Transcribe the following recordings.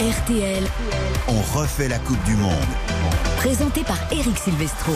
RTL, On refait la Coupe du Monde. présenté par Eric Silvestro.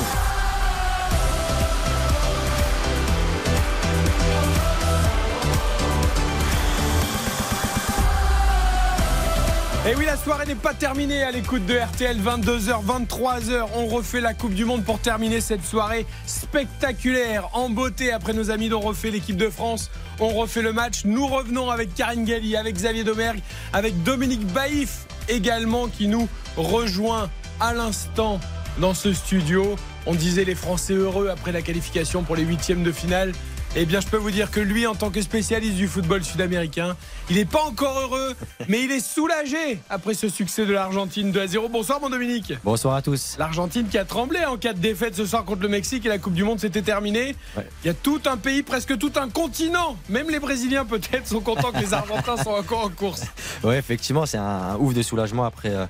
Et oui, la soirée n'est pas terminée à l'écoute de RTL, 22h, 23h. On refait la Coupe du Monde pour terminer cette soirée spectaculaire, en beauté. Après nos amis d'On refait l'équipe de France, on refait le match. Nous revenons avec Karine Galli, avec Xavier Domergue, avec Dominique Baïf également qui nous rejoint à l'instant dans ce studio. On disait les Français heureux après la qualification pour les huitièmes de finale. Eh bien, je peux vous dire que lui, en tant que spécialiste du football sud-américain, il n'est pas encore heureux, mais il est soulagé après ce succès de l'Argentine 2 à 0. Bonsoir, mon Dominique. Bonsoir à tous. L'Argentine qui a tremblé en cas de défaite ce soir contre le Mexique et la Coupe du Monde s'était terminée. Ouais. Il y a tout un pays, presque tout un continent, même les Brésiliens peut-être sont contents que les Argentins soient encore en course. Ouais, effectivement, c'est un, un ouf de soulagement après euh,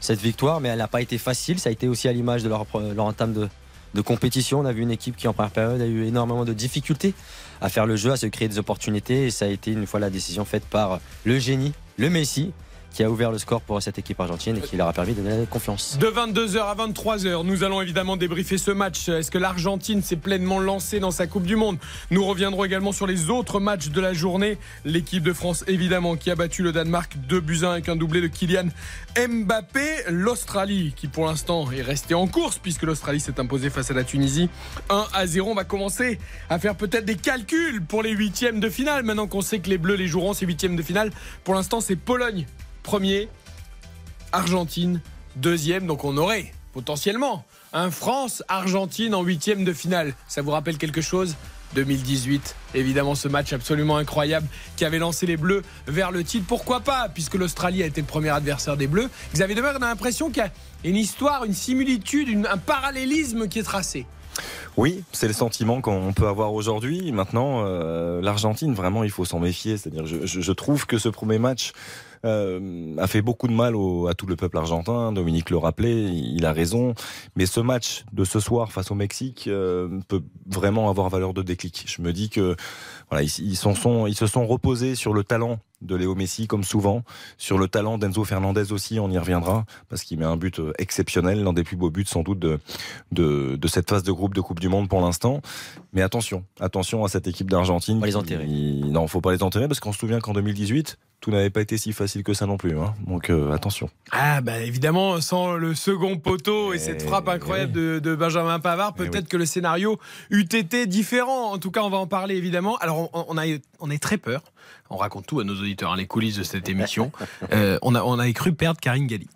cette victoire, mais elle n'a pas été facile. Ça a été aussi à l'image de leur, leur entame de, de compétition. On a vu une équipe qui, en première période, a eu énormément de difficultés à faire le jeu, à se créer des opportunités. Et ça a été une fois la décision faite par le génie, le Messi, qui a ouvert le score pour cette équipe argentine et qui leur a permis de donner confiance. De 22h à 23h, nous allons évidemment débriefer ce match. Est-ce que l'Argentine s'est pleinement lancée dans sa Coupe du Monde? Nous reviendrons également sur les autres matchs de la journée. L'équipe de France, évidemment, qui a battu le Danemark 2 buts 1 avec un doublé de Kylian Mbappé. L'Australie, qui pour l'instant est restée en course, puisque l'Australie s'est imposée face à la Tunisie 1 à 0. On va commencer à faire peut-être des calculs pour les huitièmes de finale. Maintenant qu'on sait que les Bleus les joueront, ces huitièmes de finale. Pour l'instant, c'est Pologne premier, Argentine deuxième. Donc on aurait potentiellement un France-Argentine en huitième de finale. Ça vous rappelle quelque chose? 2018, évidemment ce match absolument incroyable qui avait lancé les Bleus vers le titre. Pourquoi pas? Puisque l'Australie a été le premier adversaire des Bleus. Xavier Demer, on a l'impression qu'il y a une histoire, une similitude, un parallélisme qui est tracé. Oui, c'est le sentiment qu'on peut avoir aujourd'hui. Maintenant, euh, l'Argentine, vraiment, il faut s'en méfier. C'est-à-dire, je trouve que ce premier match euh, a fait beaucoup de mal au- à tout le peuple argentin. Dominique le rappelait, il a raison. Mais ce match de ce soir face au Mexique euh, peut vraiment avoir valeur de déclic. Je me dis que voilà, ils, sont, ils se sont reposés sur le talent de Léo Messi, comme souvent, sur le talent d'Enzo Fernandez aussi. On y reviendra parce qu'il met un but euh, exceptionnel, l'un des plus beaux buts sans doute de, de, de cette phase de groupe de Coupe du Monde pour l'instant. Mais attention, attention à cette équipe d'Argentine. Faut pas les qui- enterrer. Non, faut pas les enterrer parce qu'on se souvient qu'en 2018, tout n'avait pas été si facile que ça non plus. hein. Donc euh, attention. Ah bah évidemment, sans le second poteau et Eh cette frappe incroyable oui. de, de Benjamin Pavard, Eh peut-être oui. que le scénario eût été différent. En tout cas, on va en parler évidemment. Alors on, on a on est très peur. On raconte tout à nos auditeurs, hein, les coulisses de cette émission. Euh, on a on cru perdre Karine Galli.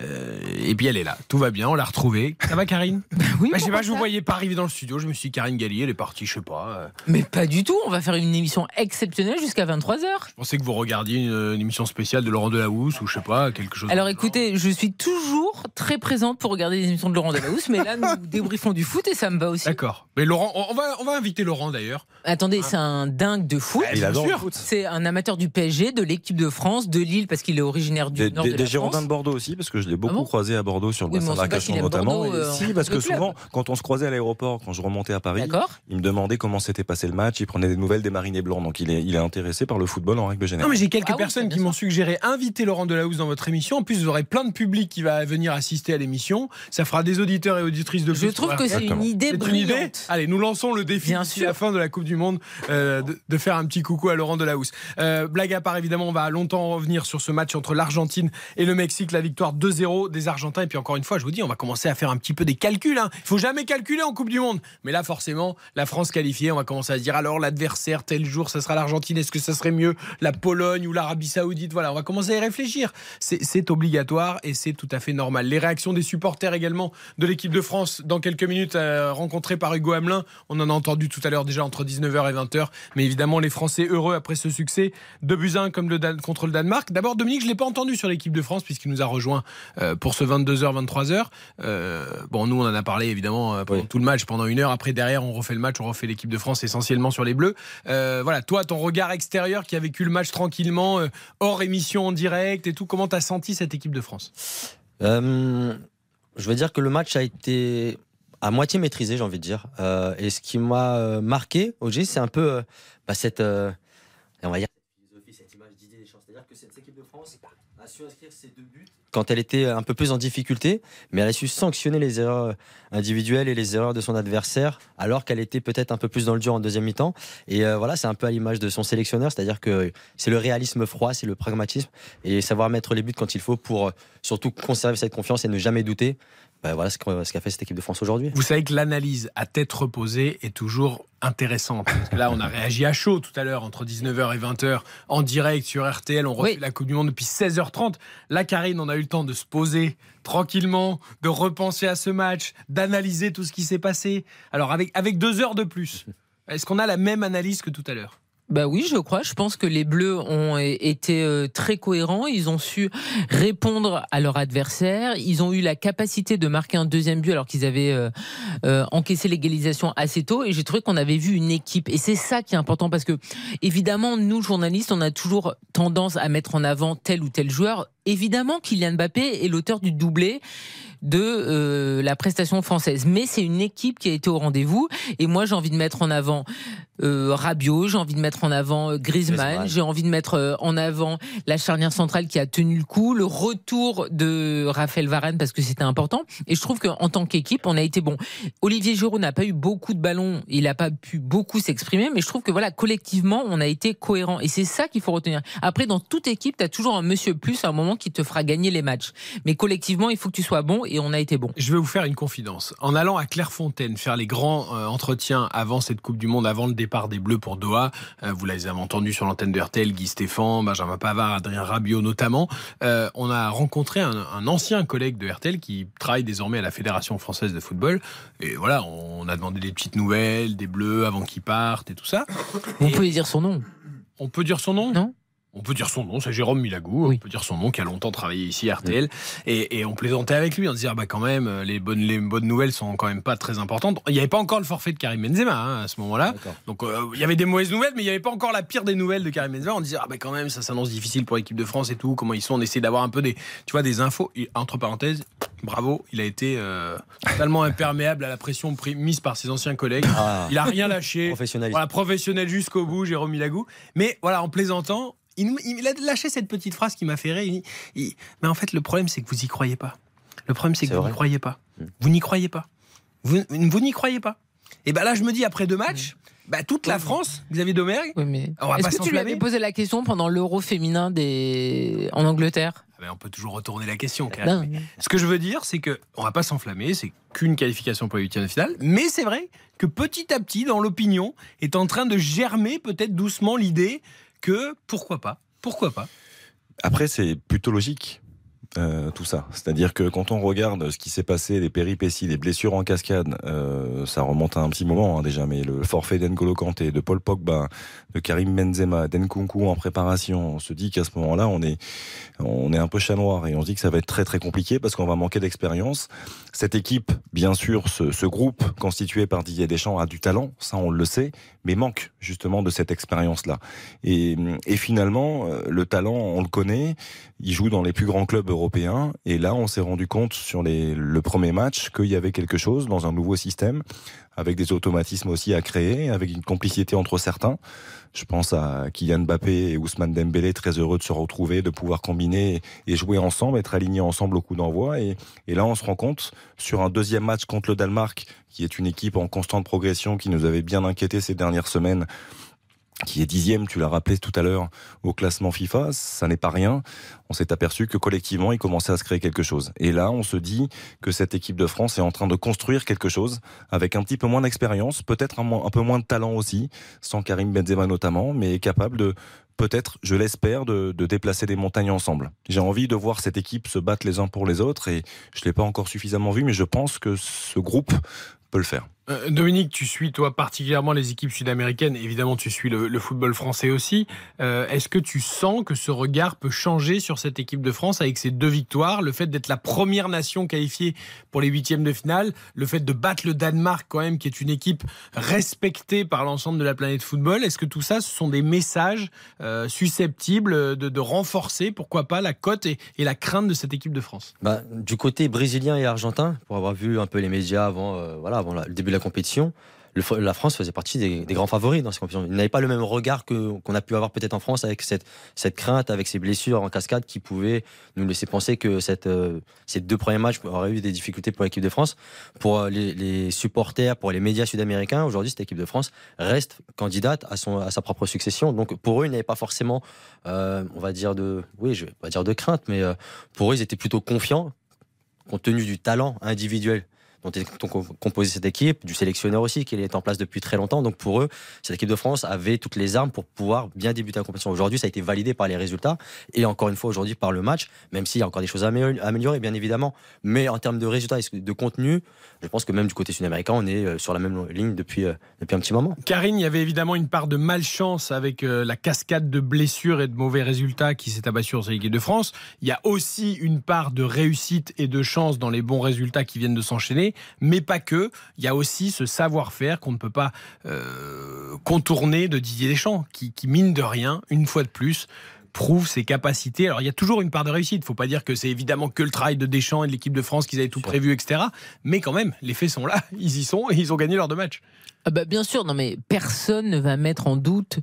Euh, et puis elle est là, tout va bien, on l'a retrouvée. Ça va Karine Oui, bah, Je sais pas, je vous voyais pas arriver dans le studio, je me suis dit Karine Galli, elle est partie, je sais pas. euh, Mais pas du tout, on va faire une émission exceptionnelle jusqu'à 23h. Je pensais que vous regardiez une, une émission spéciale de Laurent Delahousse ou je sais pas, quelque chose. Alors écoutez, je suis toujours très présente pour regarder les émissions de Laurent Delahousse, mais là nous débriefons du foot et ça me va aussi. D'accord. Mais Laurent, on va, on va inviter Laurent d'ailleurs. Attendez, c'est un dingue de foot. Eh, Il adore sûr. le foot. C'est un amateur du PSG, de l'équipe de France, de Lille parce qu'il est originaire du Des, nord des- de des la Girondins France. de Bordeaux aussi, parce que je l'ai beaucoup bon croisé à Bordeaux sur le Oui, mais bassin on de sait pas Arcachon s'il aime notamment. Bordeaux, euh, si, parce le que club. souvent, quand on se croisait à l'aéroport, quand je remontais à Paris, D'accord il me demandait comment s'était passé le match, il prenait des nouvelles des Marinés Blancs. Donc il est, il est intéressé par le football en règle Non, générale. mais j'ai quelques Ah personnes qui m'ont suggéré inviter Laurent Delahousse dans votre émission. En plus, vous aurez plein de public qui va venir assister à l'émission. Ça fera des auditeurs et auditrices de Je foot trouve que c'est une idée C'est une idée brillante. Allez, nous lançons le défi Bien sûr. la fin de la Coupe du Monde euh, de, de faire un petit coucou à Laurent Delahousse. Euh, blague à part, évidemment, on va longtemps revenir sur ce match entre l'Argentine et le Mexique, la victoire 2-0 des Argentins. Et puis encore une fois, je vous dis, on va commencer à faire un petit peu des calculs. hein. Il faut jamais calculer en Coupe du Monde. Mais là, forcément, la France qualifiée, on va commencer à se dire alors l'adversaire tel jour, ça sera l'Argentine. Est-ce que ça serait mieux la Pologne ou l'Arabie Saoudite? Voilà, on va commencer à y réfléchir. C'est obligatoire et c'est tout à fait normal. Les réactions des supporters également de l'équipe de France dans quelques minutes, euh, rencontrés par Hugo Hamelin. On en a entendu tout à l'heure déjà entre 19h et 20h. Mais évidemment, les Français heureux après ce succès. 2 buts 1 comme le contre le Danemark. D'abord, Dominique, je ne l'ai pas entendu sur l'équipe de France puisqu'il nous a rejoint euh, pour ce 22h, 23h. Euh, bon, nous, on en a parlé évidemment euh, pendant Oui. tout le match, pendant une heure. Après, derrière, on refait le match, on refait l'équipe de France essentiellement sur les Bleus. Euh, voilà, toi, ton regard extérieur qui a vécu le match tranquillement, hors émission en direct et tout, comment t'as senti cette équipe de France? Je veux dire que le match a été à moitié maîtrisé, j'ai envie de dire. Euh, et ce qui m'a marqué, OG, c'est un peu euh, bah, cette, euh, on va dire, cette philosophie, cette image d'idée des choses. C'est-à-dire que cette équipe de France a su inscrire ses deux buts quand elle était un peu plus en difficulté, mais elle a su sanctionner les erreurs individuelles et les erreurs de son adversaire, alors qu'elle était peut-être un peu plus dans le dur en deuxième mi-temps. Et euh, voilà, c'est un peu à l'image de son sélectionneur, c'est-à-dire que c'est le réalisme froid, c'est le pragmatisme et savoir mettre les buts quand il faut pour euh, surtout conserver cette confiance et ne jamais douter. Ben voilà ce qu'a fait cette équipe de France aujourd'hui. Vous savez que l'analyse à tête reposée est toujours intéressante. Parce que là, on a réagi à chaud tout à l'heure, entre 19h et 20h, en direct sur RTL. On refait la Coupe du Monde depuis 16h30. Là, Karine, on a eu le temps de se poser tranquillement, de repenser à ce match, d'analyser tout ce qui s'est passé. Alors, avec, avec deux heures de plus, est-ce qu'on a la même analyse que tout à l'heure? Bah oui, je crois. Je pense que les Bleus ont été euh, très cohérents. Ils ont su répondre à leur adversaire. Ils ont eu la capacité de marquer un deuxième but alors qu'ils avaient euh, euh, encaissé l'égalisation assez tôt. Et j'ai trouvé qu'on avait vu une équipe. Et c'est ça qui est important parce que, évidemment, nous, journalistes, on a toujours tendance à mettre en avant tel ou tel joueur. Évidemment, Kylian Mbappé est l'auteur du doublé de la prestation française. Mais c'est une équipe qui a été au rendez-vous. Et moi, j'ai envie de mettre en avant euh, Rabiot, j'ai envie de mettre en avant euh, Griezmann, j'ai envie de mettre euh, en avant la charnière centrale qui a tenu le coup, le retour de Raphaël Varane parce que c'était important. Et je trouve qu'en tant qu'équipe, on a été bon. Olivier Giroud n'a pas eu beaucoup de ballons, il n'a pas pu beaucoup s'exprimer, mais je trouve que voilà, collectivement, on a été cohérent. Et c'est ça qu'il faut retenir. Après, dans toute équipe, tu as toujours un monsieur plus à un moment qui te fera gagner les matchs. Mais collectivement, il faut que tu sois bon et on a été bon. Je vais vous faire une confidence. En allant à Clairefontaine faire les grands entretiens avant cette Coupe du Monde, avant le départ des Bleus pour Doha. Euh, vous les avez entendus sur l'antenne de RTL, Guy Stéphane, Benjamin Pavard, Adrien Rabiot notamment. Euh, on a rencontré un, ancien collègue de RTL qui travaille désormais à la Fédération française de football. Et voilà, on a demandé des petites nouvelles, des Bleus avant qu'ils partent et tout ça. Vous pouvez dire son nom On peut dire son nom? Non on peut dire son nom, c'est Jérôme Milagou. On peut dire son nom, qui a longtemps travaillé ici à RTL. Et, on plaisantait avec lui. On disait, ah bah quand même, les bonnes, les bonnes nouvelles sont quand même pas très importantes. Il n'y avait pas encore le forfait de Karim Benzema hein, à ce moment-là. Donc euh, il y avait des mauvaises nouvelles, mais il n'y avait pas encore la pire des nouvelles de Karim Benzema. On disait, ah bah quand même, ça s'annonce difficile pour l'équipe de France et tout. Comment ils sont? On essaie d'avoir un peu des, tu vois, des infos. entre parenthèses, bravo, il a été euh, totalement imperméable à la pression mise par ses anciens collègues. Ah. Il a rien lâché. Professionnel. Voilà, professionnel jusqu'au bout, Jérôme Milagou. Mais voilà, en plaisantant, il, a lâché cette petite phrase qui m'a fait rire. mais en fait, le problème, c'est que vous y croyez pas. Le problème, c'est que vous n'y croyez pas. Vous n'y croyez pas. Vous, n'y croyez pas. Et ben là, je me dis, après deux matchs, mm. bah, toute la France, Xavier Domergue. mais... Est-ce que tu lui avais posé la question pendant l'Euro féminin des... en Angleterre? Ah ben, on peut toujours retourner la question. Ce que je veux dire, c'est que on va pas s'enflammer, c'est qu'une qualification pour les huitièmes de finale, mais c'est vrai que petit à petit, dans l'opinion, est en train de germer peut-être doucement l'idée que pourquoi pas Pourquoi pas Après, c'est plutôt logique. Euh, tout ça. C'est-à-dire que quand on regarde ce qui s'est passé, les péripéties, les blessures en cascade, euh, ça remonte à un petit moment hein, déjà, mais le forfait d'Engolo Kanté, de Paul Pogba, de Karim Benzema, d'Enkunku en préparation, on se dit qu'à ce moment-là, on est, on est un peu chat noir et on se dit que ça va être très très compliqué parce qu'on va manquer d'expérience. Cette équipe, bien sûr, ce, ce groupe constitué par Didier Deschamps a du talent, ça on le sait, mais manque justement de cette expérience-là. Et, et finalement, euh, le talent, on le connaît, il joue dans les plus grands clubs européens. Et là, on s'est rendu compte sur les, le premier match qu'il y avait quelque chose dans un nouveau système, avec des automatismes aussi à créer, avec une complicité entre certains. Je pense à Kylian Mbappé et Ousmane Dembélé, très heureux de se retrouver, de pouvoir combiner et jouer ensemble, être alignés ensemble au coup d'envoi. Et, et là, on se rend compte sur un deuxième match contre le Danemark, qui est une équipe en constante progression, qui nous avait bien inquiété ces dernières semaines qui est dixième, tu l'as rappelé tout à l'heure, au classement FIFA, ça n'est pas rien. On s'est aperçu que collectivement, il commençait à se créer quelque chose. Et là, on se dit que cette équipe de France est en train de construire quelque chose avec un petit peu moins d'expérience, peut-être un, peu moins de talent aussi, sans Karim Benzema notamment, mais capable de peut-être, je l'espère, de, de, déplacer des montagnes ensemble. J'ai envie de voir cette équipe se battre les uns pour les autres et je l'ai pas encore suffisamment vu, mais je pense que ce groupe peut le faire. Euh, Dominique, tu suis toi particulièrement les équipes sud-américaines. Évidemment, tu suis le, football français aussi. Euh, est-ce que tu sens que ce regard peut changer sur cette équipe de France avec ces deux victoires? Le fait d'être la première nation qualifiée pour les huitièmes de finale, le fait de battre le Danemark quand même, qui est une équipe respectée par l'ensemble de la planète football. Est-ce que tout ça, ce sont des messages euh, susceptibles de, renforcer, pourquoi pas, la cote et, la crainte de cette équipe de France? Bah, Du côté brésilien et argentin, pour avoir vu un peu les médias avant, voilà, avant le début de la compétition. la France faisait partie des, grands favoris dans ces compétitions. Ils n'avaient pas le même regard qu'on a pu avoir peut-être en France avec cette, cette crainte, avec ces blessures en cascade qui pouvaient nous laisser penser que euh, ces deux premiers matchs auraient eu des difficultés pour l'équipe de France. Pour euh, les, supporters, pour les médias sud-américains, aujourd'hui, cette équipe de France reste candidate à, son, à sa propre succession. Donc pour eux, ils n'avaient pas forcément, euh, on va dire de, oui, je vais dire de crainte, mais pour eux, ils étaient plutôt confiants compte tenu du talent individuel dont est composée cette équipe, du sélectionneur aussi, qui est en place depuis très longtemps. Donc pour eux, cette équipe de France avait toutes les armes pour pouvoir bien débuter la compétition. Aujourd'hui, ça a été validé par les résultats et encore une fois aujourd'hui par le match, même s'il y a encore des choses à améliorer, bien évidemment. Mais en termes de résultats et de contenu, je pense que même du côté sud-américain, on est euh, sur la même ligne depuis, euh, depuis un petit moment. Karine, il y avait évidemment une part de malchance avec euh, la cascade de blessures et de mauvais résultats qui s'est abattue sur cette équipe de France. Il y a aussi une part de réussite et de chance dans les bons résultats qui viennent de s'enchaîner mais pas que. Il y a aussi ce savoir-faire qu'on ne peut pas euh, contourner de Didier Deschamps, qui, qui mine de rien, une fois de plus, prouve ses capacités. Alors il y a toujours une part de réussite. Il ne faut pas dire que c'est évidemment que le travail de Deschamps et de l'équipe de France qu'ils avaient tout prévu, etc. Mais quand même, les faits sont là. Ils y sont et ils ont gagné leurs deux matchs. Ah bah bien sûr, non mais personne ne va mettre en doute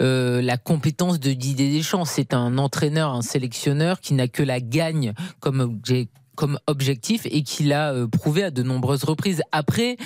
euh, la compétence de Didier Deschamps. C'est un entraîneur, un sélectionneur qui n'a que la gagne comme comme objectif et qu'il a euh, prouvé à de nombreuses reprises. Après,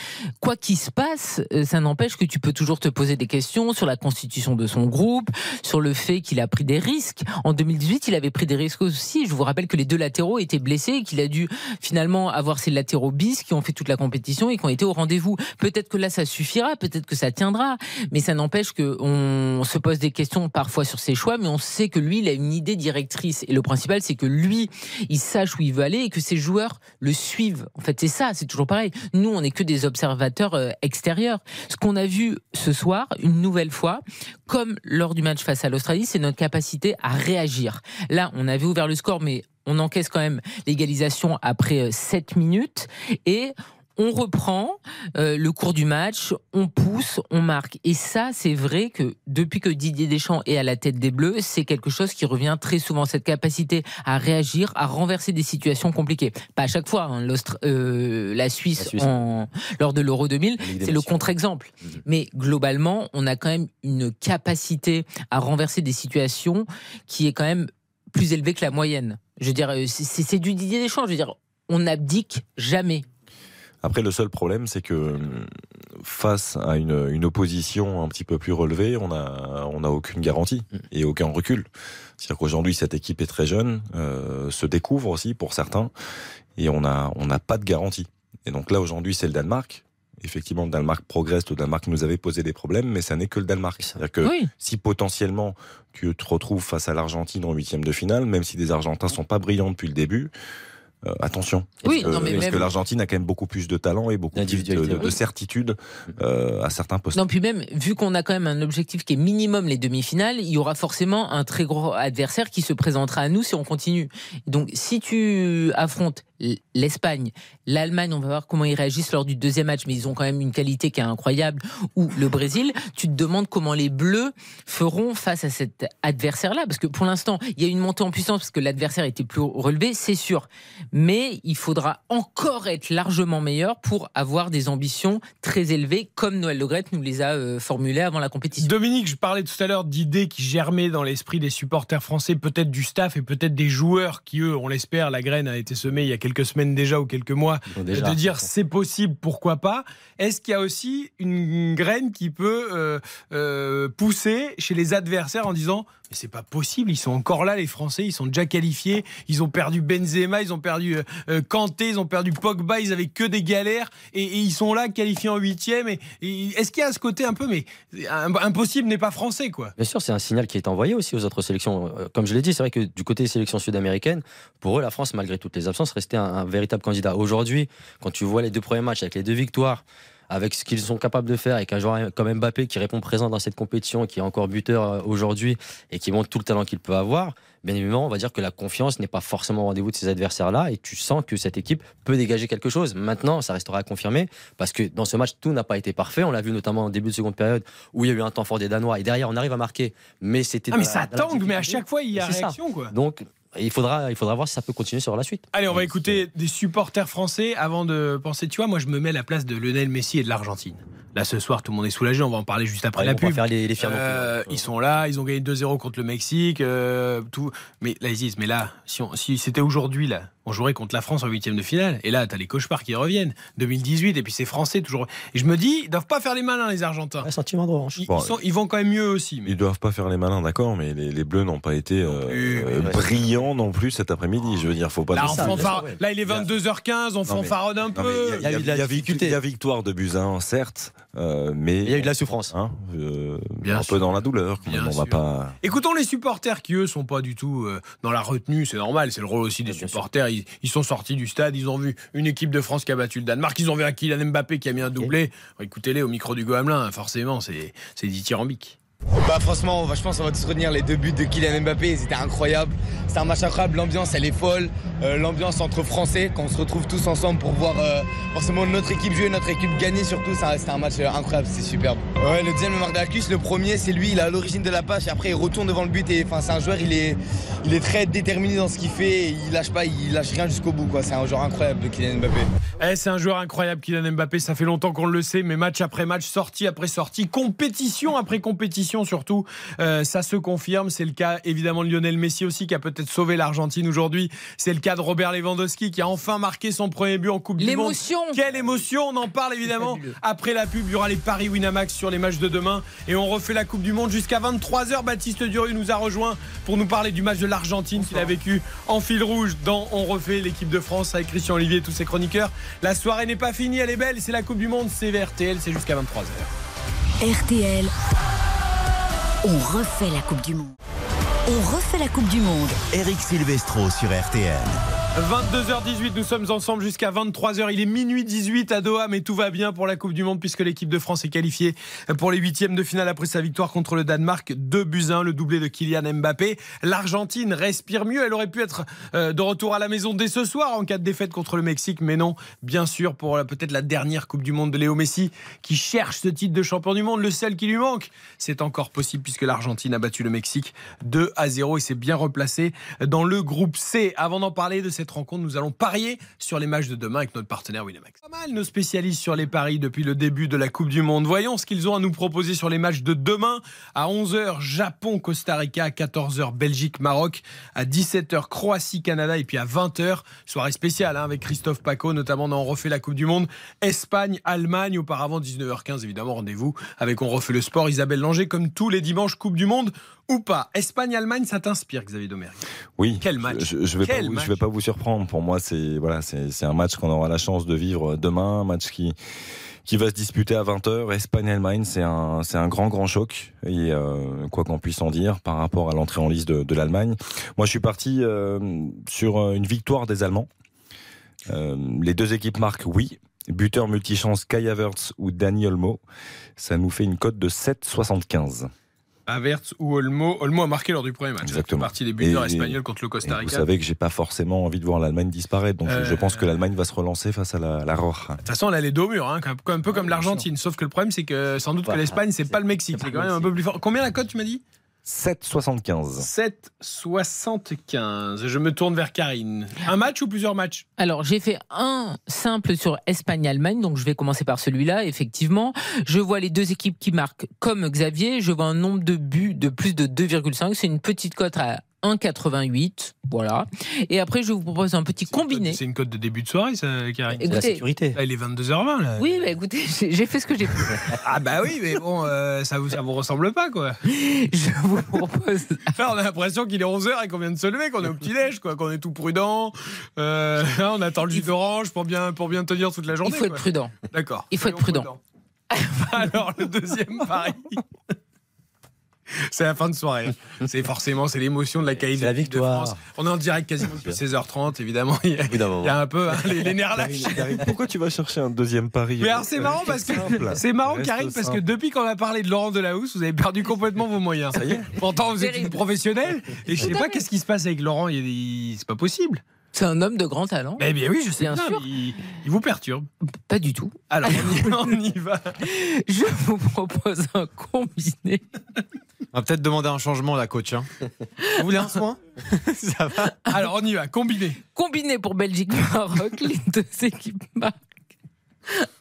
quoi qu'il se passe, euh, ça n'empêche que tu peux toujours te poser des questions sur la constitution de son groupe, sur le fait qu'il a pris des risques. En 2018, il avait pris des risques aussi. Je vous rappelle que les deux latéraux étaient blessés et qu'il a dû finalement avoir ses latéraux bis qui ont fait toute la compétition et qui ont été au rendez-vous. Peut-être que là, ça suffira, peut-être que ça tiendra, mais ça n'empêche que on se pose des questions parfois sur ses choix, mais on sait que lui, il a une idée directrice. Et le principal, c'est que lui, il sache où il veut aller ces joueurs le suivent. En fait, c'est ça, c'est toujours pareil. Nous, on n'est que des observateurs euh, extérieurs. Ce qu'on a vu ce soir, une nouvelle fois, comme lors du match face à l'Australie, c'est notre capacité à réagir. Là, on avait ouvert le score, mais on encaisse quand même l'égalisation après 7 euh, minutes et on reprend euh, le cours du match, on pousse, on marque. Et ça, c'est vrai que depuis que Didier Deschamps est à la tête des Bleus, c'est quelque chose qui revient très souvent, cette capacité à réagir, à renverser des situations compliquées. Pas à chaque fois. Hein. Euh, la Suisse, lors de l'Euro 2000, c'est le contre-exemple. Mhm. Mais globalement, on a quand même une capacité à renverser des situations qui est quand même plus élevée que la moyenne. Je veux dire, euh, c'est du Didier Deschamps. Je veux dire, on n'abdique jamais. Après, le seul problème, c'est que hum, face à une, une, opposition un petit peu plus relevée, on a, on a aucune garantie mm. et aucun recul. C'est-à-dire qu'aujourd'hui, cette équipe est très jeune, euh, se découvre aussi pour certains, et on a, on n'a pas de garantie. Et donc là, aujourd'hui, c'est le Danemark. Effectivement, le Danemark progresse. Le Danemark nous avait posé des problèmes, mais ça n'est que le Danemark. C'est-à-dire que si potentiellement tu te retrouves face à l'Argentine en huitième de finale, même si des Argentins sont pas brillants depuis le début, euh, attention. Oui, parce, que, que l'Argentine a quand même beaucoup plus de talent et beaucoup plus de, certitude euh, à certains postes. Non, puis même, vu qu'on a quand même un objectif qui est minimum les demi-finales, il y aura forcément un très gros adversaire qui se présentera à nous si on continue. Donc, si tu affrontes l'Espagne, l'Allemagne, on va voir comment ils réagissent lors du deuxième match, mais ils ont quand même une qualité qui est incroyable, ou le Brésil, tu te demandes comment les Bleus feront face à cet adversaire-là, parce que pour l'instant, il y a une montée en puissance, parce que l'adversaire était plus relevé, c'est sûr, mais il faudra encore être largement meilleur pour avoir des ambitions très élevées, comme Noël Legrette nous les a euh, formulées avant la compétition. Dominique, je parlais tout à l'heure d'idées qui germaient dans l'esprit des supporters français, peut-être du staff et peut-être des joueurs qui, eux, on l'espère, la graine a été semée il y a quelques quelques semaines déjà ou quelques mois, de dire c'est possible, pourquoi pas. Est-ce qu'il y a aussi une graine qui peut euh, euh, pousser chez les adversaires en disant mais c'est pas possible, ils sont encore là, les Français, ils sont déjà qualifiés, ils ont perdu Benzema, ils ont perdu euh, Kanté, ils ont perdu Pogba, ils avaient que des galères et, ils sont là qualifiés en huitième. Et, est-ce qu'il y a ce côté un peu, mais impossible n'est pas français quoi Bien sûr, c'est un signal qui est envoyé aussi aux autres sélections. Comme je l'ai dit, c'est vrai que du côté des sélections sud-américaines, pour eux, la France, malgré toutes les absences, restait un, véritable candidat. Aujourd'hui, quand tu vois les deux premiers matchs avec les deux victoires, avec ce qu'ils sont capables de faire, avec un joueur comme Mbappé qui répond présent dans cette compétition, qui est encore buteur euh, aujourd'hui et qui montre tout le talent qu'il peut avoir, bien évidemment, on va dire que la confiance n'est pas forcément au rendez-vous de ces adversaires-là et tu sens que cette équipe peut dégager quelque chose. Maintenant, ça restera à confirmer parce que dans ce match, tout n'a pas été parfait. On l'a vu notamment en début de seconde période où il y a eu un temps fort des Danois et derrière, on arrive à marquer, mais c'était. Ah, mais ça tangue, mais à chaque fois, il y a réaction, quoi. Donc, il faudra, il faudra voir si ça peut continuer sur la suite. Allez, on va écouter des supporters français avant de penser. Tu vois, moi, je me mets à la place de Lionel Messi et de l'Argentine. Là, ce soir, tout le monde est soulagé. On va en parler juste après Ouais, la on va faire les, Euh, hein. ils sont là, ils ont gagné 2-0 contre le Mexique, euh, tout. Mais là, ils disent, mais là, si, on- si c'était aujourd'hui, là, on jouerait contre la France en huitième de finale. Et là, t'as les cauchemars qui reviennent. 2018, et puis c'est français toujours. Et je me dis, ils doivent pas faire les malins, les Argentins. Un sentiment de revanche. Ils, Bon, ils sont- ils vont quand même mieux aussi. Mais Ils doivent pas faire les malins, d'accord, mais les, les Bleus n'ont pas été euh, plus, euh, ouais. brillants non plus cet après-midi. Je veux dire, faut pas. là, dire ça. fanfare- ouais. là, il est 22h15, on fanfaronne un peu. Il y, a- y difficulté. il y victoire de Buzyn, certes, euh, mais Il y a eu de la souffrance. hein, euh, Bien un sûr. peu dans la douleur. Bien on va pas. Écoutons les supporters qui, eux, sont pas du tout euh, dans la retenue. C'est normal, c'est le rôle aussi des supporters. Ils, ils sont sortis du stade, ils ont vu une équipe de France qui a battu le Danemark, ils ont vu un Kylian Mbappé qui a mis un doublé. Écoutez-les au micro du Gohamelin, hein, forcément, c'est c'est dithyrambique. Bah franchement, bah, je pense qu'on va tous retenir les deux buts de Kylian Mbappé, ils étaient incroyables. C'était un match incroyable, l'ambiance elle est folle, Euh, l'ambiance entre Français, quand on se retrouve tous ensemble pour voir euh, forcément notre équipe jouer, notre équipe gagner surtout, c'était un match euh, incroyable, c'est superbe. Ouais, le deuxième le Mardakis, le premier c'est lui, il à l'origine de la passe et après il retourne devant le but et enfin c'est un joueur, il est, il est très déterminé dans ce qu'il fait, il lâche pas, il lâche rien jusqu'au bout quoi, c'est un joueur incroyable de Kylian Mbappé. Eh, c'est un joueur incroyable, Kylian Mbappé. Ça fait longtemps qu'on le sait, mais match après match, sortie après sortie, compétition après compétition surtout, euh, ça se confirme. C'est le cas évidemment de Lionel Messi aussi, qui a peut-être sauvé l'Argentine aujourd'hui. C'est le cas de Robert Lewandowski, qui a enfin marqué son premier but en Coupe du Monde. L'émotion Quelle émotion, on en parle évidemment. Après la pub, il y aura les paris Winamax sur les matchs de demain. Et on refait la Coupe du Monde jusqu'à 23h. Baptiste Durieux nous a rejoint pour nous parler du match de l'Argentine qu'il a vécu en fil rouge dans On refait l'équipe de France avec Christian Olivier et tous ses chroniqueurs. La soirée n'est pas finie, elle est belle. C'est la Coupe du Monde, c'est VRTL, c'est jusqu'à 23h. RTL. On refait la Coupe du Monde. On refait la Coupe du Monde. Eric Silvestro sur RTL. 22h18, nous sommes ensemble jusqu'à 23h. Il est minuit 18 à Doha, mais tout va bien pour la Coupe du Monde puisque l'équipe de France est qualifiée pour les huitièmes de finale après sa victoire contre le Danemark. 2 buts 1, le doublé de Kylian Mbappé. L'Argentine respire mieux. Elle aurait pu être euh, de retour à la maison dès ce soir en cas de défaite contre le Mexique, mais non, bien sûr, pour peut-être la dernière Coupe du Monde de Léo Messi qui cherche ce titre de champion du monde, le seul qui lui manque. C'est encore possible puisque l'Argentine a battu le Mexique 2 à 0 et s'est bien replacé dans le groupe C. Avant d'en parler de cette rencontre, nous allons parier sur les matchs de demain avec notre partenaire Winamax. Pas mal nos spécialistes sur les paris depuis le début de la Coupe du Monde. Voyons ce qu'ils ont à nous proposer sur les matchs de demain. À 11h, Japon-Costa Rica. À 14h, Belgique-Maroc. À 17h, Croatie-Canada. Et puis à 20h, soirée spéciale hein, avec Christophe Paco, notamment dans On refait la Coupe du Monde. Espagne-Allemagne. Auparavant, 19h15, évidemment, rendez-vous avec On refait le sport. Isabelle Langer, comme tous les dimanches, Coupe du Monde ou pas. Espagne-Allemagne, ça t'inspire, Xavier Domergue? Oui. Quel match. Je, je vais Quel pas, vous- match. je vais pas vous surprendre. Pour moi, c'est voilà, c'est c'est un match qu'on aura la chance de vivre demain, un match qui qui va se disputer à 20h. Espagne-Allemagne, c'est un c'est un grand grand choc et euh, quoi qu'on puisse en dire par rapport à l'entrée en liste de, de l'Allemagne. Moi, je suis parti euh, sur une victoire des Allemands. Euh, les deux équipes marquent, oui. Buteur multichance Kai Havertz ou Dani Olmo. Ça nous fait une cote de 7,75. Avertz ou Olmo. Olmo a marqué lors du premier match. Exactement. Partie des buteurs espagnols contre le Costa vous Rica. savez que j'ai pas forcément envie de voir l'Allemagne disparaître, donc je- je Euh, pense que l'Allemagne va se relancer face à la, la Roja. De toute façon, elle est dos au mur, hein, un peu comme l'Argentine. Sauf que le problème, c'est que sans doute que Ouais, l'Espagne, c'est pas le Mexique. c'est quand même un peu plus fort. Combien la cote, tu m'as dit? 7,75. 7,75. Je me tourne vers Karine. Un match ou plusieurs matchs? Alors, j'ai fait un simple sur Espagne-Allemagne, donc je vais commencer par celui-là, effectivement. Je vois les deux équipes qui marquent comme Xavier. Je vois un nombre de buts de plus de 2,5. C'est une petite cote à 1,88. Voilà. Et après, je vous propose un petit combiné. C'est une cote de début de soirée, ça, Karine. Et- C'est la Écoutez. sécurité. Là, il est 22h20, là. Oui, bah écoutez, j'ai fait ce que j'ai pu. Ah, bah oui, mais bon, euh, ça, vous, ça vous ressemble pas, quoi. Je vous propose. Là, on a l'impression qu'il est 11h et qu'on vient de se lever, qu'on est au petit-déj, quoi, qu'on est tout prudent. Euh, là, on attend le jus d'orange pour bien, pour bien tenir toute la Il journée. faut être quoi. prudent. D'accord. Il faut être prudent. Alors, le deuxième pari. C'est la fin de soirée. C'est forcément c'est l'émotion de la qualité C'est la de victoire. France. On est en direct quasiment depuis 16h30, évidemment. Il y a, il y un peu hein, les, les nerfs lâchés. Pourquoi tu vas chercher un deuxième pari Mais alors c'est marrant parce que c'est marrant Karine parce que depuis qu'on a parlé de Laurent Delahousse, vous avez perdu complètement vos moyens. Ça y est Pourtant vous êtes une professionnelle et je sais pas qu'est-ce qui se passe avec Laurent. Il, il- c'est pas possible. C'est un homme de grand talent. Eh bien oui, je sais Bien bien, sûr. mais il, il vous perturbe. Pas du tout. Alors, on y, on y va. Je vous propose un combiné. On va peut-être demander un changement, la coach. hein. Vous voulez un soin? Ça va Alors, on y va. Combiné. Combiné pour Belgique-Maroc, les deux équipes marquent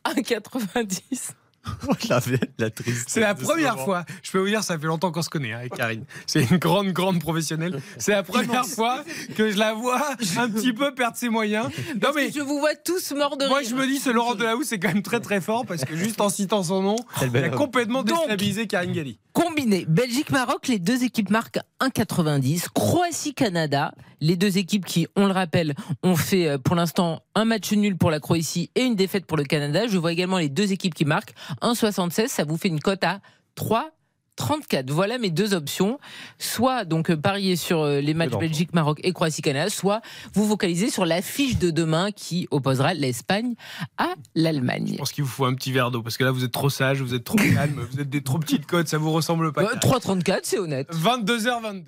1,90. la, la triste. C'est la ce première fois. Je peux vous dire, ça fait longtemps qu'on se connaît hein, avec Karine. C'est une grande, grande professionnelle. C'est la première fois que je la vois un petit peu perdre ses moyens. Non mais. Je vous vois tous morts de Moi, rire. je me dis, ce Laurent Delahousse, c'est quand même très très fort parce que juste en citant son nom, il a complètement Donc- déstabilisé Karine Galli. Combiné, Belgique-Maroc, les deux équipes marquent 1,90. Croatie-Canada, les deux équipes qui, on le rappelle, ont fait euh, pour l'instant un match nul pour la Croatie et une défaite pour le Canada. Je vois également les deux équipes qui marquent 1,76. Ça vous fait une cote à 3. 34. Voilà mes deux options. Soit donc euh, parier sur euh, les matchs d'enfants. Belgique-Maroc et Croatie-Canada, soit vous focalisez sur l'affiche de demain qui opposera l'Espagne à l'Allemagne. Je pense qu'il vous faut un petit verre d'eau parce que là, vous êtes trop sage, vous êtes trop calme, vous êtes des trop petites codes, ça vous ressemble pas. Euh, 3,34, c'est honnête. 22h22.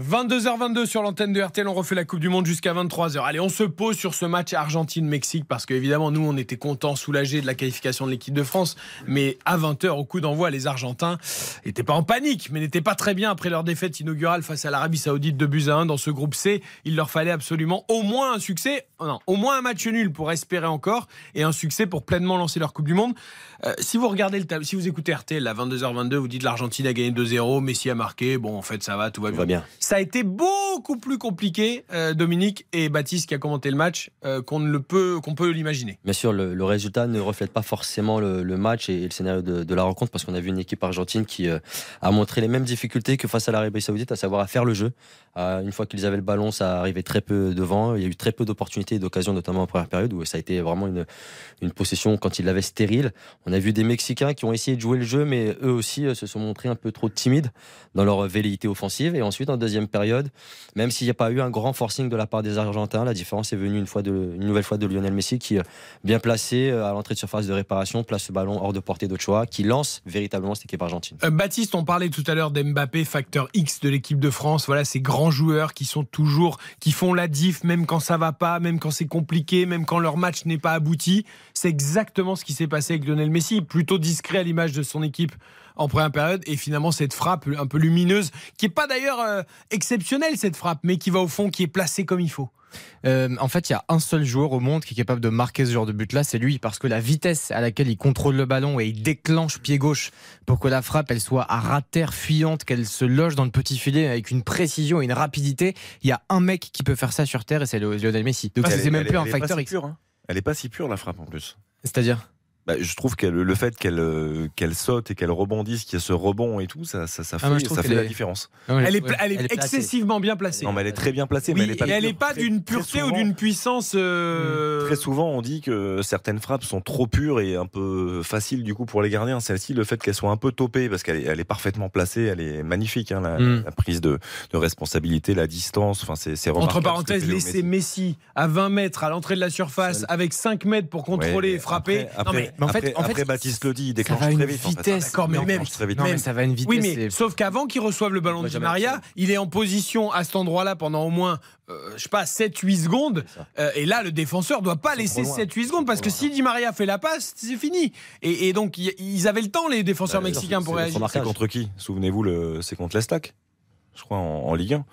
22h22 sur l'antenne de RTL, on refait la Coupe du Monde jusqu'à 23h. Allez, on se pose sur ce match Argentine-Mexique parce qu'évidemment, nous, on était contents, soulagés de la qualification de l'équipe de France. Mais à 20h, au coup d'envoi, les Argentins n'étaient pas en panique, mais n'étaient pas très bien après leur défaite inaugurale face à l'Arabie Saoudite de buts à 1 dans ce groupe C. Il leur fallait absolument au moins un succès, non, au moins un match nul pour espérer encore et un succès pour pleinement lancer leur Coupe du Monde. Euh, si vous regardez le tableau, si vous écoutez RTL à 22h22, vous dites l'Argentine a gagné 2-0, Messi a marqué, bon, en fait, ça va, tout va Tout bien. va bien. Ça a été beaucoup plus compliqué, euh, Dominique et Baptiste qui a commenté le match, euh, qu'on ne le peut, qu'on peut l'imaginer. Bien sûr, le, le résultat ne reflète pas forcément le, le match et, le scénario de, de la rencontre parce qu'on a vu une équipe argentine qui a montré les mêmes difficultés que face à l'Arabie Saoudite, à savoir à faire le jeu. Une fois qu'ils avaient le ballon, ça arrivait très peu devant. Il y a eu très peu d'opportunités et d'occasions, notamment en première période où ça a été vraiment une, une possession quand ils l'avaient stérile. On a vu des Mexicains qui ont essayé de jouer le jeu, mais eux aussi euh, se sont montrés un peu trop timides dans leur velléité offensive. Et ensuite, en deuxième période, même s'il n'y a pas eu un grand forcing de la part des Argentins, la différence est venue une, fois une nouvelle fois de Lionel Messi qui, euh, bien placé euh, à l'entrée de surface de réparation, place ce ballon hors de portée d'Ochoa, qui lance véritablement cette équipe argentine. Baptiste, on parlait tout à l'heure d'Mbappé, facteur X de l'équipe de France. Voilà, ces grands joueurs qui sont toujours, qui font la diff, même quand ça va pas, même quand c'est compliqué, même quand leur match n'est pas abouti. C'est exactement ce qui s'est passé avec Lionel Messi, plutôt discret à l'image de son équipe en première période et finalement cette frappe un peu lumineuse qui est pas d'ailleurs euh, exceptionnelle cette frappe mais qui va au fond qui est placée comme il faut. Euh, en fait, il y a un seul joueur au monde qui est capable de marquer ce genre de but-là, c'est lui, parce que la vitesse à laquelle il contrôle le ballon et il déclenche pied gauche pour que la frappe elle soit à ras de terre, fuyante, qu'elle se loge dans le petit filet avec une précision et une rapidité. Il y a un mec qui peut faire ça sur terre et c'est le- Lionel Messi. Donc c'est est- même elle plus est- un elle est pas facteur si X. pure, hein. Elle est pas si pure la frappe en plus. C'est-à-dire Bah, je trouve que le fait qu'elle euh, qu'elle saute et qu'elle rebondisse, qu'il y ait ce rebond et tout, ça, ça, ça fait, Ah, trouve ça fait la est- différence. Elle est, pla- elle est Elle est placée. excessivement bien placée. Non, mais elle est très bien placée, Oui, mais elle est pas et elle d'une pureté ou d'une puissance. euh, Très souvent, on dit que certaines frappes sont trop pures et un peu faciles du coup pour les gardiens. Celle-ci, le fait qu'elle soit un peu topée, parce qu'elle est, elle est parfaitement placée, elle est magnifique, hein, la, Mm. la prise de, de responsabilité, la distance. Enfin, c'est c'est Entre parenthèses, fait laisser Messi à 20 mètres à l'entrée de la surface Seul. avec 5 mètres pour contrôler Ouais, et frapper. Après, non, mais, mais en fait- après, en fait, après, Baptiste le dit, il ça déclenche va à une très vite. en fait. vitesse. Mais Il même- très vite. Non, mais ça va à une vitesse. oui, mais sauf qu'avant qu'il reçoive le ballon de Di Maria, il est en position à cet endroit-là pendant au moins, euh, je sais pas, 7-8 secondes. Ça. Euh, et là, le défenseur doit pas laisser trop loin. 7-8 secondes parce que si Di Maria fait la passe, c'est fini. Et, et donc, y- ils avaient le temps, les défenseurs Bah, mexicains, pour réagir. C'est contre qui? Souvenez-vous, c'est contre l'Estac, je crois, en, en Ligue 1.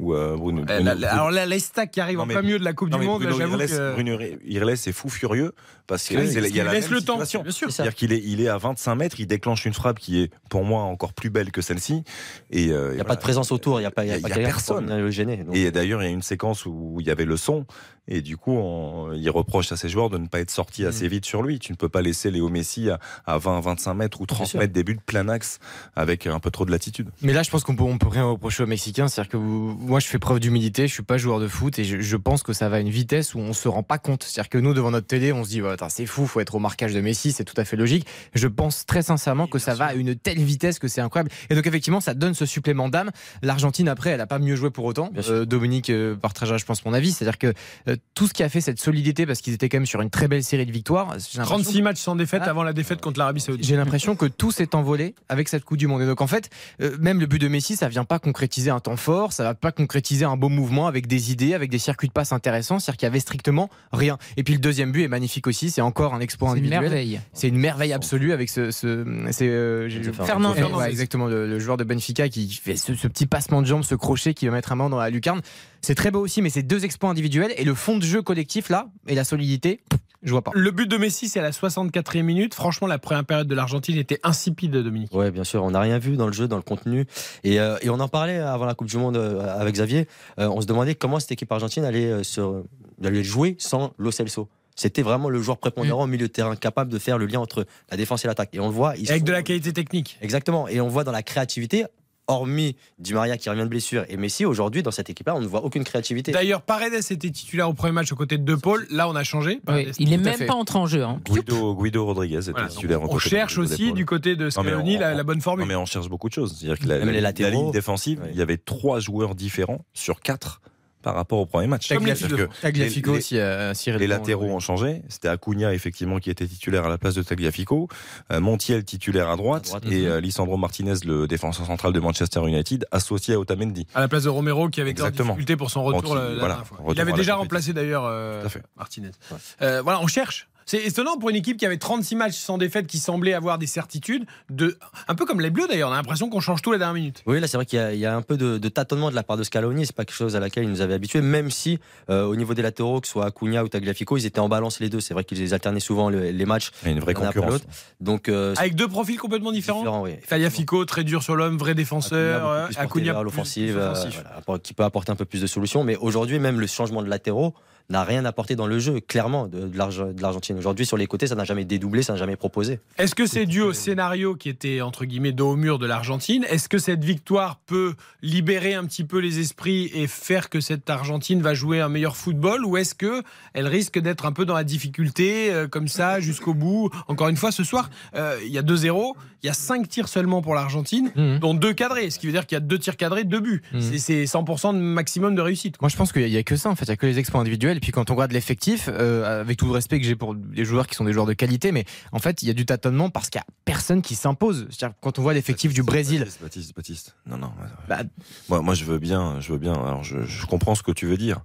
Où, euh, Bruno- Euh, Bruno- la- la- alors là, l'Estac qui arrive Non, en plein milieu de la Coupe Non, du Monde, Bruno j'avoue Irles, que. Bruno Irles est fou furieux parce Oui, qu'il la laisse même le temps, bien sûr. C'est-à-dire qu'il est, il est à 25 mètres, il déclenche une frappe qui est pour moi encore plus belle que celle-ci. Et euh, Il n'y a pas de présence autour, il n'y a pas, il y a Il y a pas quelqu'un pour personne. venir le gêner. Donc, Et d'ailleurs, il y a une séquence où il y avait le son, et du coup, on- il reproche à ses joueurs de ne pas être sortis assez vite sur lui. Tu ne peux pas laisser Léo Messi à, à 20, 25 mètres ou 30 sûr. mètres des buts de plein axe avec un peu trop de latitude. Mais là, je pense qu'on peut, on peut rien reprocher aux Mexicains. C'est-à-dire que vous- moi, je fais preuve d'humilité. Je suis pas joueur de foot et je, je pense que ça va à une vitesse où on se rend pas compte. C'est-à-dire que nous, devant notre télé, on se dit, attends, c'est fou, faut être au marquage de Messi, c'est tout à fait logique. Je pense très sincèrement que ça va à une telle vitesse que c'est incroyable. Et donc, effectivement, ça donne ce supplément d'âme. L'Argentine, après, elle a pas mieux joué pour autant. Euh, Dominique euh, partagera, je pense, mon avis. C'est-à-dire que euh, tout ce qui a fait cette solidité, parce qu'ils étaient quand même sur une très belle série de victoires. j'ai l'impression 36 matchs sans défaite Ah. avant la défaite contre l'Arabie Saoudite. j'ai l'impression que tout s'est envolé avec cette Coupe du Monde. Et donc en fait, euh, même le but de Messi, ça vient pas concrétiser un temps fort, ça va pas concrétiser un beau mouvement avec des idées, avec des circuits de passe intéressants. C'est-à-dire qu'il y avait strictement rien. Et puis le deuxième but est magnifique aussi. C'est encore un exploit C'est une individuel. merveille. C'est une merveille absolue avec ce. ce c'est euh, Fernand ouais, exactement, le, le joueur de Benfica qui fait ce, ce petit passement de jambe, ce crochet qui va mettre un main dans la lucarne. C'est très beau aussi, mais c'est deux exploits individuels et le fond de jeu collectif là et la solidité, je vois pas. Le but de Messi, c'est à la 64e minute. Franchement, la première période de l'Argentine était insipide, Dominique. Ouais, bien sûr. On n'a rien vu dans le jeu, dans le contenu. Et, euh, et on en parlait avant la Coupe du Monde euh, avec Xavier. Euh, on se demandait comment cette équipe argentine allait, euh, se- allait jouer sans Lo Celso. C'était vraiment le joueur prépondérant au milieu de terrain, capable de faire le lien entre la défense et l'attaque. Et on le voit. ils Avec sont- de la qualité technique. Exactement. Et on voit dans la créativité, hormis Di Maria qui revient de blessure et Messi, aujourd'hui, dans cette équipe-là, on ne voit aucune créativité. D'ailleurs, Paredes était titulaire au premier match aux côtés de De Paul. Là, on a changé. Oui, il est Tout à même pas entré en jeu. hein. Guido, Guido Rodriguez était Voilà, titulaire. on de cherche aussi du côté de Non, mais Scaloni on- la, la bonne Non, formule. mais on cherche beaucoup de choses. C'est-à-dire que la, ligne défensive, Ouais. il y avait trois joueurs différents sur quatre par rapport au premier match. Comme que Tagliafico les- aussi ciré Les latéraux ont changé. C'était Acuna, effectivement, qui était titulaire à la place de Tagliafico. Euh, Montiel, titulaire à droite. À droite, et euh, Lisandro Martinez, le défenseur central de Manchester United, associé à Otamendi. À la place de Romero qui avait en Exactement. difficulté pour son retour Bon, qui- la, la voilà, dernière fois. retour Il avait déjà remplacé d'ailleurs euh. Martinez. Ouais. Euh, voilà, on cherche. C'est étonnant pour une équipe qui avait 36 matchs sans défaite, qui semblait avoir des certitudes. De... Un peu comme les Bleus d'ailleurs, on a l'impression qu'on change tout la dernière minute. Oui, là, c'est vrai qu'il y, a- il y a un peu de, de tâtonnement de la part de Scaloni. C'est pas quelque chose à laquelle il nous avait habitués, même si euh, au niveau des latéraux, que ce soit Acuna ou Tagliafico, ils étaient en balance les deux. C'est vrai qu'ils les alternaient souvent le- les matchs. Il y a une vraie concurrence. Donc, euh, Avec deux profils complètement différents. différent, oui. Tagliafico, très dur sur l'homme, vrai défenseur. Acuna, l'offensive, plus euh, voilà, apport- qui peut apporter un peu plus de solutions. Mais aujourd'hui, même le changement de latéraux n'a rien apporté dans le jeu, clairement, de, de l'Arge- de l'Argentine. Aujourd'hui, sur les côtés, ça n'a jamais dédoublé, ça n'a jamais proposé. Est-ce que c'est dû au scénario qui était entre guillemets dos au mur de l'Argentine? Est-ce que cette victoire peut libérer un petit peu les esprits et faire que cette Argentine va jouer un meilleur football? Ou est-ce que elle risque d'être un peu dans la difficulté euh, comme ça jusqu'au bout? Encore une fois, ce soir, euh, il y a 2-0, il y a 5 tirs seulement pour l'Argentine, Mhm. dont deux cadrés, ce qui veut dire qu'il y a deux tirs cadrés, deux buts. Mhm. C'est- C'est 100% de maximum de réussite. Moi, je pense qu'il n'y a, que ça, en fait. Il n'y a que les exploits individuels. Et puis, quand on regarde l'effectif, euh, avec tout le respect que j'ai pour les joueurs qui sont des joueurs de qualité, mais en fait, il y a du tâtonnement parce qu'il n'y a personne qui s'impose. C'est-à-dire, quand on voit l'effectif du Brésil, Baptiste, Baptiste, Baptiste. Non, non. Bah- moi, moi, je veux bien, je veux bien. Alors, je, je comprends ce que tu veux dire.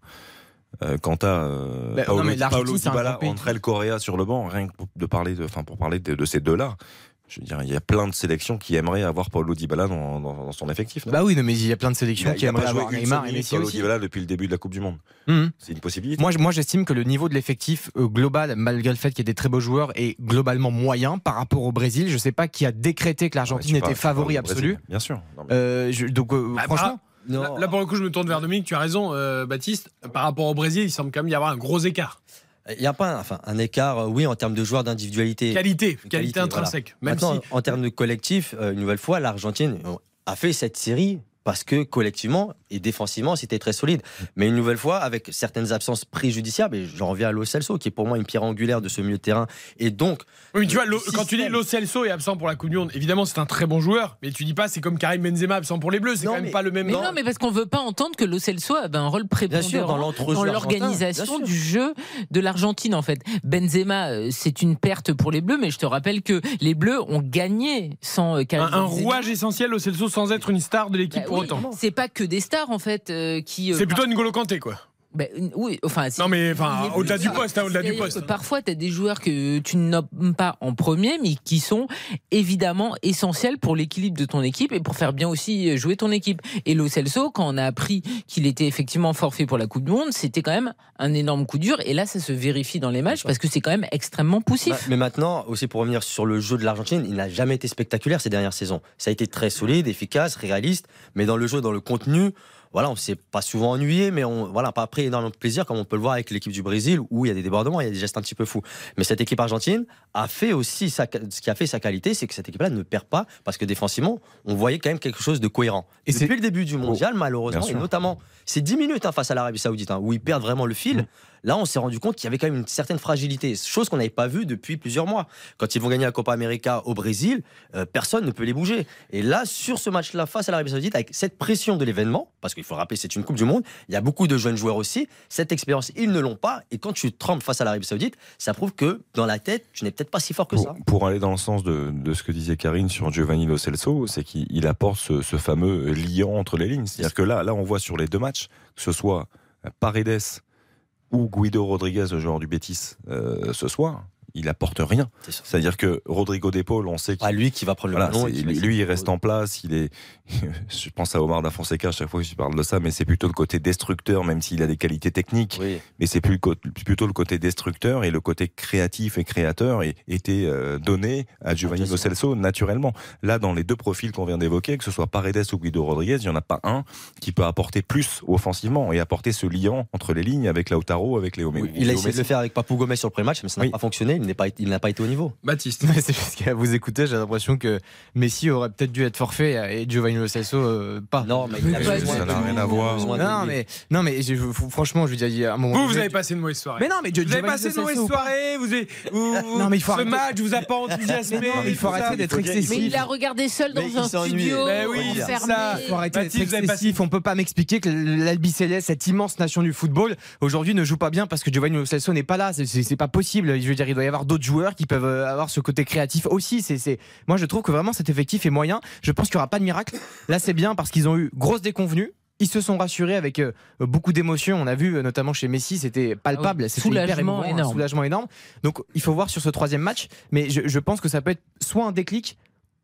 Euh, quant à euh, Bah, Paolo, non, mais Paolo Dybala Correa sur le banc, rien que pour, de parler de, enfin, pour parler de, de ces deux-là. Je veux dire, il y a plein de sélections qui aimeraient avoir Paulo Dybala dans, dans, dans son effectif. non? Bah oui, non, mais il y a plein de sélections a, qui aimeraient avoir Neymar et Messi Paulo aussi. Dybala depuis le début de la Coupe du Monde. Mhm. C'est une possibilité. Moi, moi, j'estime que le niveau de l'effectif euh, global, malgré le fait qu'il y ait des très beaux joueurs, est globalement moyen par rapport au Brésil. Je ne sais pas qui a décrété que l'Argentine était favori absolu. Bien sûr. Non, mais- Euh, je- donc, euh, Bah, franchement, Non. Là, là, pour le coup, je me tourne vers Dominique, tu as raison, euh, Baptiste. Par rapport au Brésil, il semble quand même y avoir un gros écart. Il n'y a pas un, enfin, un écart, euh, oui, en termes de joueurs d'individualité. Qualité, qualité, qualité, intrinsèque. Même Maintenant, si en termes de collectif, euh, une nouvelle fois, l'Argentine euh, a fait cette série parce que collectivement et défensivement, c'était très solide. Mais une nouvelle fois, avec certaines absences préjudiciables, et j'en reviens à Lo Celso, qui est pour moi une pierre angulaire de ce milieu de terrain. Et donc, Oui, mais tu vois, Le quand tu dis. Lo Celso est absent pour la Coupe du Monde, évidemment c'est un très bon joueur, mais tu dis pas c'est comme Karim Benzema absent pour les Bleus, c'est quand même mais- pas le même. Mais non, mais parce qu'on veut pas entendre que Lo Celso avait un rôle bien sûr, dans prépondérant dans l'organisation du jeu de l'Argentine en fait. Benzema, euh, c'est une perte pour les Bleus, mais je te rappelle que les Bleus ont gagné sans euh, Karim Un, un Benzema. rouage essentiel Lo Celso sans être une star de l'équipe Bah autant. C'est pas que des stars en fait euh, qui. euh, C'est plutôt N'Golo Kanté quoi. Bah, oui, enfin. c'est- Non mais enfin au-delà du poste, hein, au-delà du poste. Parfois, tu as des joueurs que tu ne nommes pas en premier, mais qui sont évidemment essentiels pour l'équilibre de ton équipe et pour faire bien aussi jouer ton équipe. Et Lo Celso, quand on a appris qu'il était effectivement forfait pour la Coupe du Monde, c'était quand même un énorme coup dur. Et là, ça se vérifie dans les matchs parce que c'est quand même extrêmement poussif. Bah, mais maintenant, aussi pour revenir sur le jeu de l'Argentine, il n'a jamais été spectaculaire ces dernières saisons. Ça a été très solide, efficace, réaliste, mais dans le jeu, dans le contenu, voilà, on s'est pas souvent ennuyé, mais on voilà, pas pris énormément de plaisir comme on peut le voir avec l'équipe du Brésil où il y a des débordements, il y a des gestes un petit peu fous. Mais cette équipe argentine a fait aussi sa, ce qui a fait sa qualité, c'est que cette équipe-là ne perd pas parce que défensivement, on voyait quand même quelque chose de cohérent. Et depuis le début du mondial, malheureusement, et notamment ces 10 minutes hein, face à l'Arabie Saoudite hein, où ils perdent vraiment le fil. Là, on s'est rendu compte qu'il y avait quand même une certaine fragilité, chose qu'on n'avait pas vue depuis plusieurs mois. Quand ils vont gagner la Copa América au Brésil, euh, personne ne peut les bouger. Et là, sur ce match-là, face à l'Arabie Saoudite, avec cette pression de l'événement, parce qu'il faut rappeler, c'est une Coupe du Monde. Il y a beaucoup de jeunes joueurs aussi. Cette expérience, ils ne l'ont pas. Et quand tu trembles face à l'Arabie Saoudite, ça prouve que dans la tête, tu n'es peut-être pas si fort que pour, ça. pour aller dans le sens de, de ce que disait Karine sur Giovanni Lo Celso, c'est qu'il il apporte ce, ce fameux liant entre les lignes. C'est-à-dire que là, là, on voit sur les deux matchs, que ce soit Paredes ou Guido Rodriguez, le joueur du Betis, euh, ce soir, il apporte rien. C'est-à-dire que Rodrigo d'épaule, on sait qu'il Pas lui qui va prendre le Voilà, qui lui, de- il reste en place. Il est, je pense à Omar da Fonseca chaque fois que je parle de ça, mais c'est plutôt le côté destructeur, même s'il a des qualités techniques. Oui. Mais c'est plutôt le côté destructeur et le côté créatif et créateur et, était euh, donné à Giovanni Lo. Celso naturellement. Là, dans les deux profils qu'on vient d'évoquer, que ce soit Paredes ou Guido Rodriguez, il y en a pas un qui peut apporter plus offensivement et apporter ce liant entre les lignes avec Lautaro, avec Léo, Oui, il a essayé de le faire avec Papou Gomez sur le pré-match, mais ça n'a Oui. pas fonctionné. Il pas, il n'a pas été au niveau. Baptiste. C'est juste qu'à vous écouter, j'ai l'impression que Messi aurait peut-être dû être forfait et Giovanni Lo Celso euh, pas. Non, mais il a pas besoin ça n'a rien à voir. Non, mais, non, mais je- franchement, je veux dire, il y a un moment. Vous, vous avez passé une mauvaise soirée. Mais non, mais Vous avez passé une mauvaise soirée, vous avez, vous- Non, mais il faut ce arrêter. match vous a pas enthousiasmé. Non, il faut arrêter d'être excessif. Mais il a regardé seul dans Mais il un studio, Mais oui, ça. faut arrêter d'être Baptiste, vous avez excessif. On peut pas m'expliquer que l'Albi cette immense nation du football, aujourd'hui ne joue pas bien parce que Giovanni Lo Celso n'est pas là. C'est pas possible. Je veux dire, il doit y avoir d'autres joueurs qui peuvent euh, avoir ce côté créatif aussi. C'est, Moi, je trouve que vraiment cet effectif est moyen. Je pense qu'il y aura pas de miracle. Là, c'est bien parce qu'ils ont eu grosse déconvenue. Ils se sont rassurés avec euh, beaucoup d'émotions. On a vu euh, notamment chez Messi, c'était palpable. Ah oui, C'était émouvant, un énorme. soulagement énorme. Donc, il faut voir sur ce troisième match. Mais je, je pense que ça peut être soit un déclic,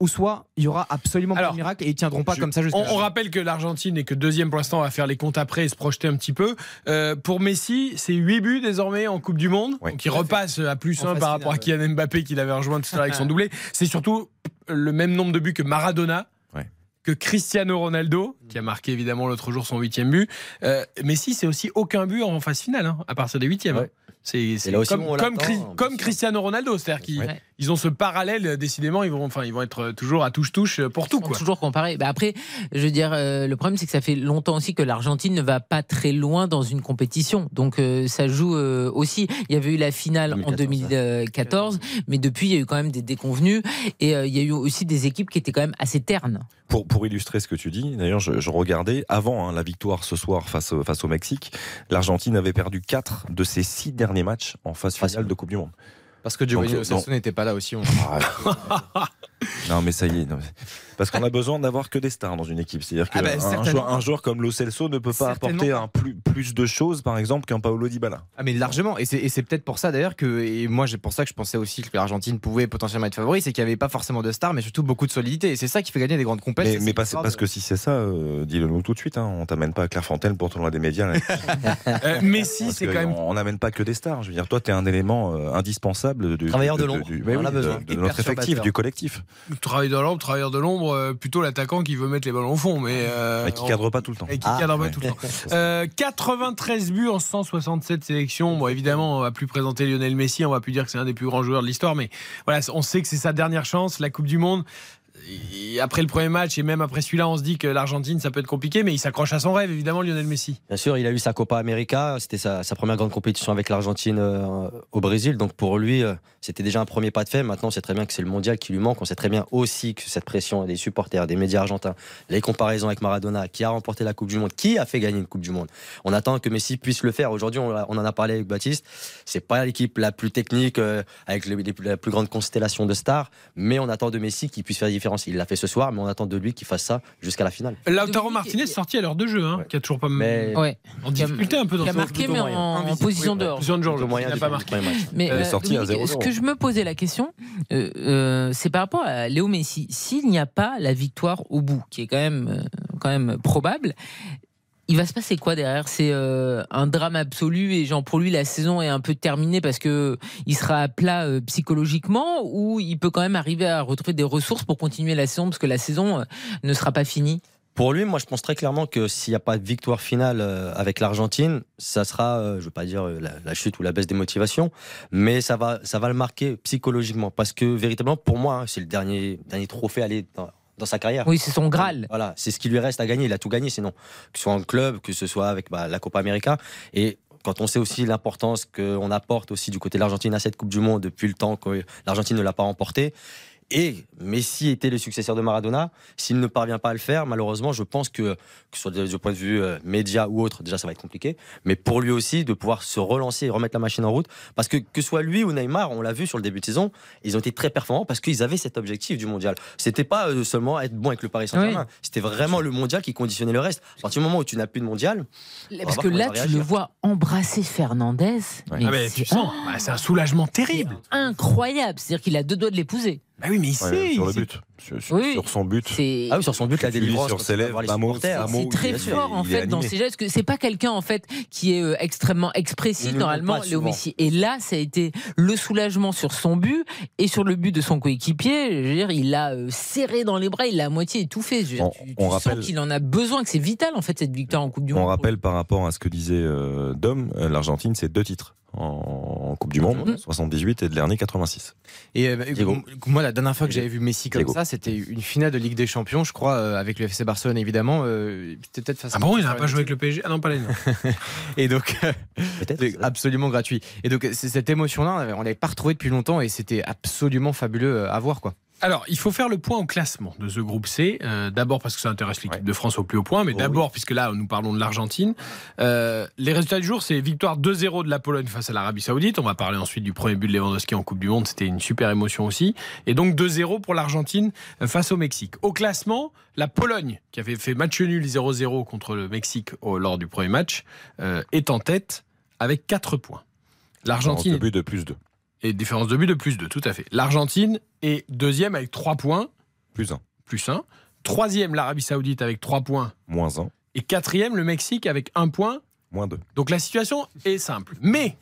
ou soit il y aura absolument pas Alors, de miracle et ils tiendront pas je- comme ça jusqu'à On, on rappelle que l'Argentine est que deuxième pour l'instant, on va faire les comptes après et se projeter un petit peu. Euh, pour Messi, c'est 8 buts désormais en Coupe du Monde. Oui. Donc il repasse à plus En 1 phase par rapport à Kylian Mbappé qui l'avait rejoint tout à l'heure avec son doublé. C'est surtout le même nombre de buts que Maradona. Que Cristiano Ronaldo, qui a marqué évidemment l'autre jour son huitième but. Euh, Messi, c'est aussi aucun but en phase finale, hein, à partir des huitièmes. Ouais. C'est comme, Cri-. Cristiano Ronaldo, c'est-à-dire Ouais. Ils ont ce parallèle. euh, Décidément, ils vont, enfin, ils vont être toujours à touche-touche pour tout, quoi. toujours comparés. Bah après, je veux dire, euh, le problème c'est que ça fait longtemps aussi que l'Argentine ne va pas très loin dans une compétition. Donc euh, ça joue euh, aussi. Il y avait eu la finale en 2014, 2014, mais depuis il y a eu quand même des déconvenus et euh, il y a eu aussi des équipes qui étaient quand même assez ternes. Pour, pour illustrer ce que tu dis, d'ailleurs, je, je regardais avant hein, la victoire ce soir face, au- face au Mexique, l'Argentine avait perdu 4 de ses 6 derniers matchs en phase Face- finale de Coupe du Monde. Parce que Giovanni Lo Celso n'était pas là aussi. on- non, mais ça y est. non, Parce qu'on a besoin d'avoir que des stars dans une équipe. C'est-à-dire qu'un Ah bah, certainement. joueur, un joueur comme Lo Celso ne peut pas apporter un plus, plus de choses, par exemple, qu'un Paolo Dybala. Ah mais largement et c'est peut-être pour ça d'ailleurs que et moi c'est pour ça que je pensais aussi que l'Argentine pouvait potentiellement être favori c'est qu'il n'y avait pas forcément de stars mais surtout beaucoup de solidité et c'est ça qui fait gagner des grandes Mais, compétitions. mais parce, parce que si c'est ça, euh, dis-le nous tout de suite. Hein, on t'amène pas à Clairefontaine pour tournoi des médias. là. Euh, Messi, Parce c'est quand même On n'amène pas que des stars. Je veux dire, toi, tu es un élément euh, indispensable du, Travailleur de l'ombre. a de- besoin. de Hyper notre effectif, du collectif. travailleur de l'ombre, travailleur de l'ombre, euh, plutôt l'attaquant qui veut mettre les ballons au fond, mais euh, Et qui cadre pas tout le temps. et qui Ah. cadre pas tout le temps. Euh, 93 buts en 167 sélections. Bon, évidemment, on va plus présenter Lionel Messi, on va plus dire que c'est un des plus grands joueurs de l'histoire, mais voilà, on sait que c'est sa dernière chance, la Coupe du Monde. Après le premier match et même après celui-là, on se dit que l'Argentine, ça peut être compliqué, mais il s'accroche à son rêve, évidemment, Lionel Messi. Bien sûr, il a eu sa Copa América, c'était sa, première grande compétition avec l'Argentine euh, au Brésil. Donc pour lui, euh, c'était déjà un premier pas de fait. Maintenant, on sait très bien que c'est le mondial qui lui manque. On sait très bien aussi que cette pression des supporters, des médias argentins, les comparaisons avec Maradona, qui a remporté la Coupe du Monde, qui a fait gagner une Coupe du Monde. On attend que Messi puisse le faire. Aujourd'hui, on, en a parlé avec Baptiste. C'est pas l'équipe la plus technique, euh, avec la plus grande constellation de stars, mais on attend de Messi qu'il puisse faire différence. Il l'a fait ce soir, mais on attend de lui qu'il fasse ça jusqu'à la finale. Lautaro Martinez il- sorti à l'heure de jeu, hein, qui a toujours pas Mais- Ouais. en difficulté un peu dans Qui a son marqué mais en, en position oui, dehors. Position de Georges, Le moyen il n'a pas marqué. Mais Elle est euh, sortie à Dominique, 0-0. ce que je me posais la question, euh, euh, c'est par rapport à Léo Messi. S'il n'y a pas la victoire au bout, qui est quand même, euh, quand même probable, il va se passer quoi derrière? C'est euh, un drame absolu et genre pour lui la saison est un peu terminée parce que il sera à plat euh, psychologiquement ou il peut quand même arriver à retrouver des ressources pour continuer la saison parce que la saison euh, ne sera pas finie? Pour lui, moi, je pense très clairement que s'il n'y a pas de victoire finale avec l'Argentine, ça sera, je ne veux pas dire la, la chute ou la baisse des motivations, mais ça va, ça va le marquer psychologiquement. Parce que véritablement, pour moi, hein, c'est le dernier, dernier trophée à aller dans, dans sa carrière. Oui, c'est son Graal. Voilà, c'est ce qui lui reste à gagner. Il a tout gagné, sinon, que ce soit en club, que ce soit avec bah, la Copa América. Et quand on sait aussi l'importance qu'on apporte aussi du côté de l'Argentine à cette Coupe du Monde depuis le temps que l'Argentine ne l'a pas remportée, Et Messi était le successeur de Maradona. S'il ne parvient pas à le faire, malheureusement, je pense que, que ce soit du point de vue euh, média ou autre, déjà ça va être compliqué. Mais pour lui aussi, de pouvoir se relancer et remettre la machine en route. Parce que que ce soit lui ou Neymar, on l'a vu sur le début de saison, ils ont été très performants parce qu'ils avaient cet objectif du mondial. C'était pas euh, seulement être bon avec le Paris Saint-Germain. C'était vraiment le mondial qui conditionnait le reste. À partir du moment où tu n'as plus de mondial, Parce que là, tu le vois embrasser Fernandez. Ah, mais tu sens, bah, c'est un soulagement terrible. incroyable. C'est-à-dire qu'il a deux doigts de l'épouser. Bah oui, mais il Ouais, sait. sur il le sait- but. Sur, sur- Oui. sur son but. C'est Ah oui, sur son but, la délivrance. sur ses lèvres, supporters. Ramos, c'est très fort en fait dans ses gestes. que C'est pas quelqu'un en fait qui est euh, extrêmement expressif normalement, souvent. Messi. Et là, ça a été le soulagement sur son but et sur le but de son coéquipier. Je veux dire, il l'a euh, serré dans les bras, il l'a à moitié étouffé. Je veux dire, On- tu, tu on sens rappelle- qu'il en a besoin, que c'est vital en fait cette victoire en Coupe du On Monde. rappelle par rapport à ce que disait euh, Dom, l'Argentine, c'est deux titres en, Coupe du Monde, Mhm. 78 et le dernier 86. Et euh, Diego. moi, la dernière fois que j'avais vu Messi comme Diego. ça, c'était une finale de Ligue des Champions, je crois, euh, avec le FC Barcelone évidemment. euh, C'était peut-être face à- Ah bon, il n'a pas joué avec le PSG Ah non, pas les Et donc, c'est absolument gratuit. Et donc, c'est- cette émotion-là, on l'avait pas retrouvée depuis longtemps et c'était absolument fabuleux euh, à voir, quoi. Alors, il faut faire le point au classement de ce groupe C. Euh, d'abord parce que ça intéresse l'équipe de France au plus haut point, mais Oh d'abord puisque là, nous parlons de l'Argentine. Euh, les résultats du jour, c'est victoire 2-0 de la Pologne face à l'Arabie Saoudite. On va parler ensuite du premier but de Lewandowski en Coupe du Monde. C'était une super émotion aussi. Et donc 2-0 pour l'Argentine euh, face au Mexique. Au classement, la Pologne, qui avait fait match nul 0-0 contre le Mexique lors du premier match, euh, est en tête avec 4 points. L'Argentine Le but de plus 2, et différence de but de plus 2, tout à fait. L'Argentine est deuxième avec 3 points, plus 1, plus 1. Troisième, l'Arabie Saoudite avec 3 points. moins 1, Et quatrième, le Mexique avec 1 point. moins 2. Donc la situation est simple. Mais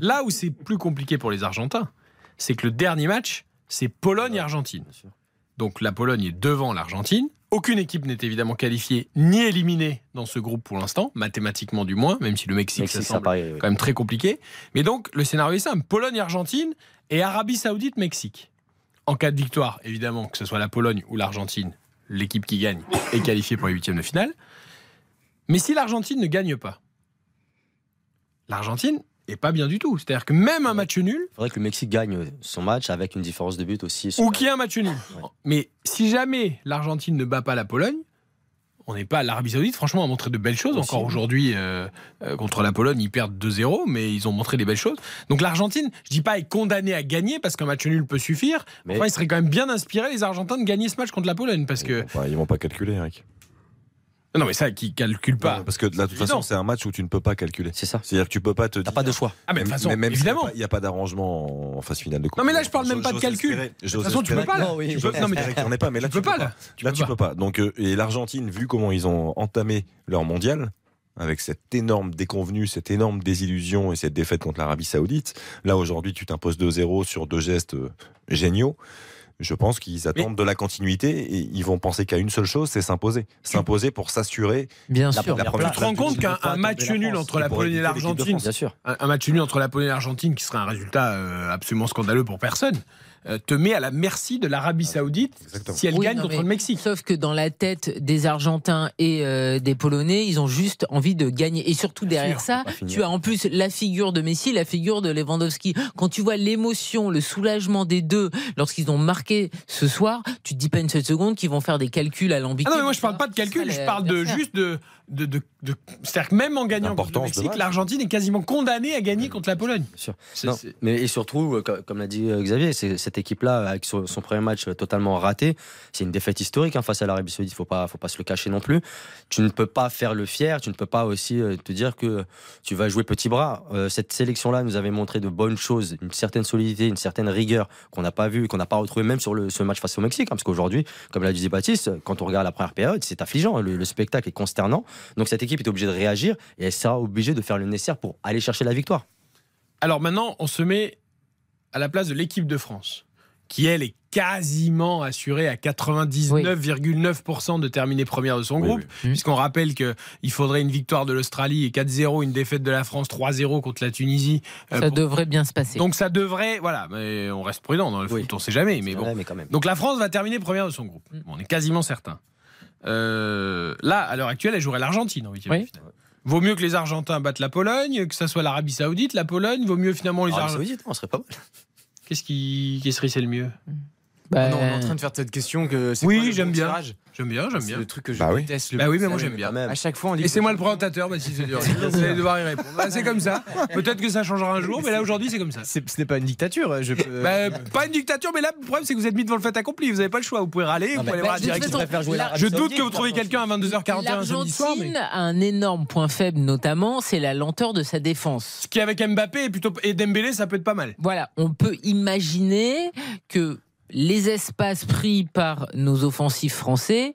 là où c'est plus compliqué pour les Argentins, c'est que le dernier match, c'est Pologne-Argentine. Donc la Pologne est devant l'Argentine. Aucune équipe n'est évidemment qualifiée ni éliminée dans ce groupe pour l'instant, mathématiquement du moins, même si le Mexique, Mexique, ça ça semble paraît. oui. quand même très compliqué. Mais donc, le scénario est simple Pologne-Argentine et Arabie Saoudite-Mexique. En cas de victoire, évidemment, que ce soit la Pologne ou l'Argentine, l'équipe qui gagne est qualifiée pour les huitièmes de finale. Mais si l'Argentine ne gagne pas, l'Argentine est pas bien du tout. C'est-à-dire que même un match nul, Il faudrait que le Mexique gagne son match avec une différence de but aussi. ou qu'il y ait un match nul. Ouais. Mais si jamais l'Argentine ne bat pas la Pologne, on n'est pas l'Arabie Saoudite. Franchement, a montré de belles choses. Aussi, Encore aujourd'hui, euh, euh, contre la Pologne, ils perdent 2-0, mais ils ont montré des belles choses. Donc l'Argentine, je dis pas est condamnée à gagner parce qu'un match nul peut suffire. Mais- Enfin, il serait quand même bien inspiré les Argentins de gagner ce match contre la Pologne parce que Enfin, ils vont pas calculer, Eric. Non, mais ça, qui calcule pas. Non, parce que de toute façon, c'est un match où tu ne peux pas calculer. C'est ça. C'est-à-dire que tu peux pas te T'as pas de choix. Ah, mais de toute façon, même évidemment. Il n'y a pas d'arrangement en phase finale de Coupe. Non, mais là, je parle même pas de calcul. De toute façon, tu peux pas là. Non, oui. Tu peux- non, mais pas, mais là, tu peux pas là. Tu pas. peux pas. Donc, euh, et l'Argentine, vu comment ils ont entamé leur mondial, avec cette énorme déconvenue, cette énorme désillusion et cette défaite contre l'Arabie Saoudite, là, aujourd'hui, tu t'imposes 2-0 sur deux gestes euh, géniaux. Je pense qu'ils attendent de la continuité et ils vont penser qu'à une seule chose, c'est s'imposer. S'imposer pour s'assurer. Bien La sûr. première Tu te rends compte qu'un match la nul entre la Pologne et l'Argentine, France. Bien sûr. un, un match nul entre la Pologne et l'Argentine qui serait un résultat euh, absolument scandaleux pour personne, euh, te met à la merci de l'Arabie Saoudite Exactement. si elle Oui, gagne non, contre le Mexique. Sauf que dans la tête des Argentins et euh, des Polonais, ils ont juste envie de gagner. Et surtout derrière sûr, ça, tu as en plus la figure de Messi, la figure de Lewandowski. Quand tu vois l'émotion, le soulagement des deux lorsqu'ils ont marqué ce soir, tu te dis pas une seule seconde qu'ils vont faire des calculs à l'ambition. Ah non, mais moi je parle pas de calcul, je parle de juste de. De, de, de- C'est-à-dire que même en gagnant contre le Mexique, l'Argentine est quasiment condamnée à gagner contre la Pologne. Non, mais et surtout, euh, co- comme l'a dit euh, Xavier, cette équipe-là, avec son, son premier match euh, totalement raté, c'est une défaite historique hein, face à l'Arabie Saoudite. Faut pas, faut pas se le cacher non plus. Tu ne peux pas faire le fier. Tu ne peux pas aussi te dire que tu vas jouer petit bras. Euh, cette sélection-là nous avait montré de bonnes choses, une certaine solidité, une certaine rigueur qu'on n'a pas vu, qu'on n'a pas retrouvé même sur le, ce match face au Mexique. hein, parce qu'aujourd'hui, comme l'a dit Baptiste, quand on regarde la première période, c'est affligeant. Le, le spectacle est consternant. Donc cette équipe est obligée de réagir et elle sera obligée de faire le nécessaire pour aller chercher la victoire. Alors maintenant, on se met à la place de l'équipe de France, qui elle est quasiment assurée à 99,9% de terminer première de son Oui, groupe, oui. puisqu'on rappelle qu'il faudrait une victoire de l'Australie et 4-0, une défaite de la France 3-0 contre la Tunisie. euh, Ça pour- devrait bien se passer. Donc ça devrait, voilà, mais on reste prudent dans le Oui. foot, on sait jamais, mais bon. vrai, mais quand même. Donc la France va terminer première de son groupe. Mm. Bon, on est quasiment certain. Euh, là, à l'heure actuelle, elle jouerait l'Argentine en huitième Oui. de finale. Vaut mieux que les Argentins battent la Pologne, que ça soit l'Arabie Saoudite, la Pologne. Vaut mieux finalement les Argentins. Saoudite, on serait pas mal. Qu'est-ce qui, qui serait c'est le mieux? Bah, Non, on est en train de faire cette question que c'est Oui, quoi le j'aime bon bien. tirage J'aime bien, j'aime C'est bien. le truc que je Bah oui. déteste le Bah oui, plus. mais moi, j'aime bien. À chaque fois, on dit Et c'est moi le présentateur, bah, si c'est dur. Vous allez devoir y répondre. Bah, c'est comme ça. Peut-être que ça changera un jour, mais là aujourd'hui c'est comme ça. C'est- Ce n'est pas une dictature. Je peux- Bah, pas une dictature, mais là le problème c'est que vous êtes mis devant le fait accompli. Vous n'avez pas le choix. Vous pouvez râler, vous pouvez aller bah, voir la jouer la- Je doute que vous trouviez quelqu'un à 22h41 un samedi soir, mais L'Argentine a un énorme point faible, notamment, c'est la lenteur de sa défense. ce qui avec Mbappé et plutôt et Dembélé, ça peut être pas mal. Voilà, on peut imaginer que les espaces pris par nos offensifs français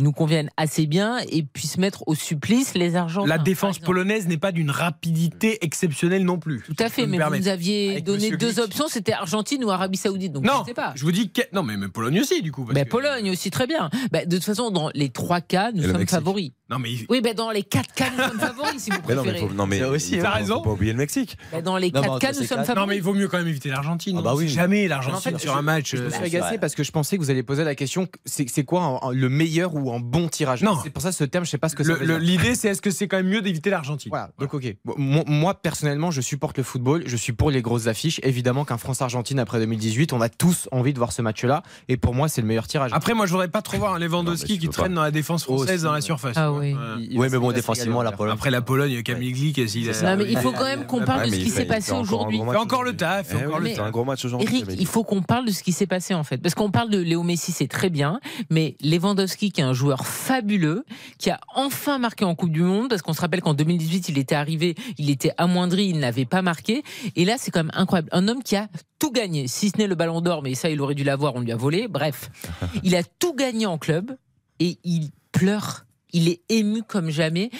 nous conviennent assez bien et puissent mettre au supplice les Argentins. La défense polonaise n'est pas d'une rapidité exceptionnelle non plus. Tout à fait, mais vous nous aviez Avec donné Monsieur deux Glick. options, c'était Argentine ou Arabie Saoudite. Donc Non, je sais pas. je vous dis que non, mais même Pologne aussi du coup. parce que- Pologne aussi très bien. Ben, de toute façon, dans les trois cas, nous Et sommes favoris. Non mais Oui, ben, dans les quatre cas, nous sommes favoris, si vous Mais non, mais, préférez. faut, non, mais Ça aussi, il faut- t'as raison. faut pas oublier le Mexique. Dans les Non, mais quatre entre cas, nous sommes favoris. non mais il vaut mieux quand même éviter l'Argentine. Ah bah oui. Jamais Mais l'Argentine en fait, sur je- un match. Je me euh, suis c'est agacé parce que je pensais que vous alliez poser la question c'est c'est quoi le meilleur ou un bon tirage? Non. C'est pour ça ce terme, je sais pas ce que dire. L'idée c'est est-ce que c'est quand même mieux d'éviter l'Argentine? Voilà, donc ok. Bon, Moi, personnellement, je supporte le football, je suis pour les grosses affiches. Évidemment qu'un France-Argentine après 2018, on a tous envie de voir ce match-là. Et pour moi, c'est le meilleur tirage. Après moi je voudrais pas trop voir un mais Lewandowski qui traîne dans la défense française Aussi, dans la surface. Oui. Il- il mais bon, il défensivement, régaler, la Pologne. Après la Pologne, Camille Glick, s'il a- Non, mais il faut quand même qu'on parle Ouais, de ce il qui s'est il passé aujourd'hui. encore le taf, Eh encore le c'est un gros match aujourd'hui. Eric, il faut qu'on parle de ce qui s'est passé en fait. Parce qu'on parle de Léo Messi, c'est très bien, mais Lewandowski, qui est un joueur fabuleux, qui a enfin marqué en Coupe du Monde, parce qu'on se rappelle qu'en 2018, il était arrivé, il était amoindri, il n'avait pas marqué. Et là, c'est quand même incroyable. Un homme qui a tout gagné, si ce n'est le ballon d'or, mais ça, il aurait dû l'avoir, on lui a volé. Bref, il a tout gagné en club et il pleure. Il est ému comme jamais.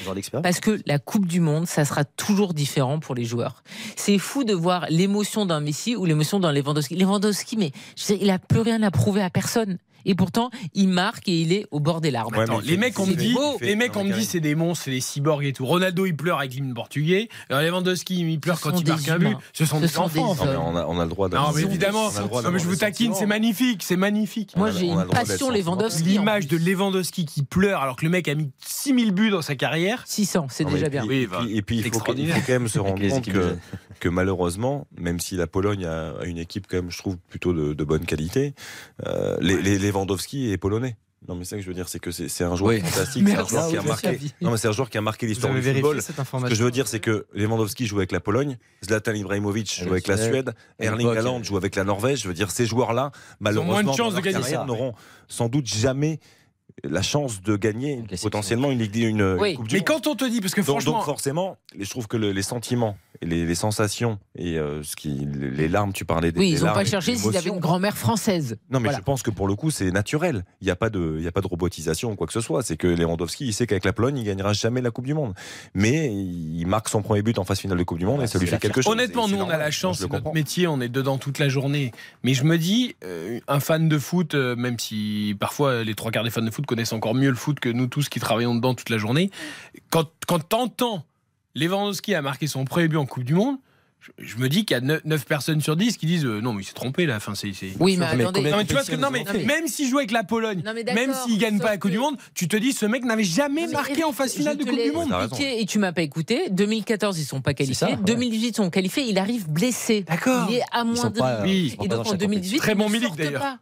Parce que la Coupe du Monde, ça sera toujours différent pour les joueurs. C'est fou de voir l'émotion d'un Messi ou l'émotion d'un Lewandowski. Lewandowski, mais je il a plus rien à prouver à personne. Et pourtant, il marque et il est au bord des larmes. Ouais, Attends, mais les mecs, on me dit, les mecs, on me dit, c'est des monstres, c'est des cyborgs et tout. Ronaldo, il pleure avec l'hymne portugais. Alors Lewandowski, il pleure Ce quand il marque un but. Ce sont Ce des sont enfants. des enfin. Non, mais on a, on a le droit Non, mais évidemment. je vous taquine, c'est magnifique, c'est magnifique. Moi, j'ai une passion. Lewandowski. L'image de Lewandowski qui pleure alors que le mec a mis 6000 buts dans sa carrière. 600, c'est déjà bien. et puis- il faut, quand même se rendre compte que. Que malheureusement, même si la Pologne a une équipe quand même, je trouve, plutôt de, de bonne qualité, euh, les, les Lewandowski est polonais. Non, mais c'est ça que je veux dire, c'est que c'est un joueur Oui. fantastique, c'est un joueur qui a marqué. Non, mais c'est un joueur qui a marqué l'histoire du football. cette Ce que je veux dire, c'est que Lewandowski joue avec la Pologne, Zlatan Ibrahimovic joue avec la Suède. Erling Haaland joue avec la Norvège. Je veux dire, ces joueurs-là, malheureusement, n'auront sans doute jamais la chance de gagner potentiellement une Ligue une, une Oui. Coupe du Mais Monde. quand on te dit, parce que Donc, franchement, donc forcément, je trouve que le- les sentiments, et les, les sensations et euh, ce qui, les larmes, tu parlais des Oui, des ils n'ont pas cherché s'ils avaient une grand-mère française. Non, mais Voilà. je pense que pour le coup, c'est naturel. Il n'y a pas de, il y a pas de robotisation ou quoi que ce soit. C'est que Lewandowski, il sait qu'avec la Pologne, il gagnera jamais la Coupe du Monde. Mais il marque son premier but en phase finale de Coupe du Monde et ça lui fait quelque chose. Honnêtement, nous, on a la chance, c'est notre métier, on est dedans toute la journée. Mais je me dis, euh, un fan de foot, euh, même si parfois les trois quarts des fans de foot connaissent encore mieux le foot que nous tous qui travaillons dedans toute la journée, quand, quand t'entends Lewandowski a marqué son premier but en Coupe du Monde, je, je me dis qu'il y a 9, personnes sur 10 qui disent euh, non, mais il s'est trompé là. Enfin, c'est, c'est- Oui, mais Mais attendez. Non, mais tu vois ce que. Non, mais même s'il joue avec la Pologne, Non, même s'il gagne sauf pas la Coupe que- du Monde, tu te dis ce mec n'avait jamais marqué Eric, en phase finale de Coupe du Monde. Et tu m'as pas écouté. 2014, ils sont pas qualifiés. ça, ouais. 2018, ils sont qualifiés. Il arrive blessé. D'accord. Il est amoindri. Oui. Et donc en chaque 2018, Très bon ne Milik, d'ailleurs.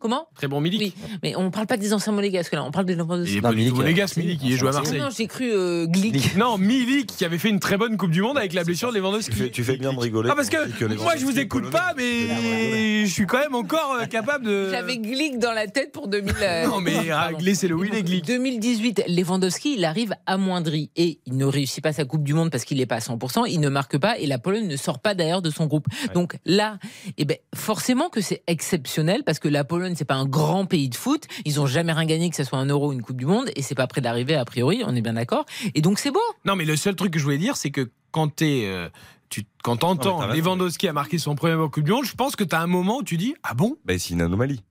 Pas. Comment? Très bon Milik. Oui, mais on parle pas des anciens monégasques là, on parle de Il est pas Non, tout Milik, monégasque, Milik, il est joué à Marseille. non, j'ai cru euh, Glick. Non, Milik qui avait fait une très bonne Coupe du Monde avec la blessure de Tu fais, Lewandowski. tu fais bien de rigoler. Ah parce que moi je vous écoute pas mais je suis quand même encore euh, capable de J'avais Glick dans la tête pour 2000. euh, Non mais pardon. laissez le oui les Glick. 2018, Lewandowski, il arrive amoindri et il ne réussit pas sa Coupe du Monde parce qu'il n'est pas à 100%, il ne marque pas et la Pologne ne sort pas d'ailleurs de son groupe. Donc là, eh ben, forcément que c'est exceptionnel parce que la Pologne, c'est pas un grand pays de foot. Ils ont jamais rien gagné, que ce soit un euro ou une Coupe du Monde et c'est pas près d'arriver a priori, on est bien d'accord. Et donc c'est beau. Non mais le seul truc que je voulais dire c'est que quand t'es euh, tu quand t'entends raison. Lewandowski a marqué son premier Coupe du Monde, je pense que t'as un moment où tu dis ah bon? Ben, c'est une anomalie.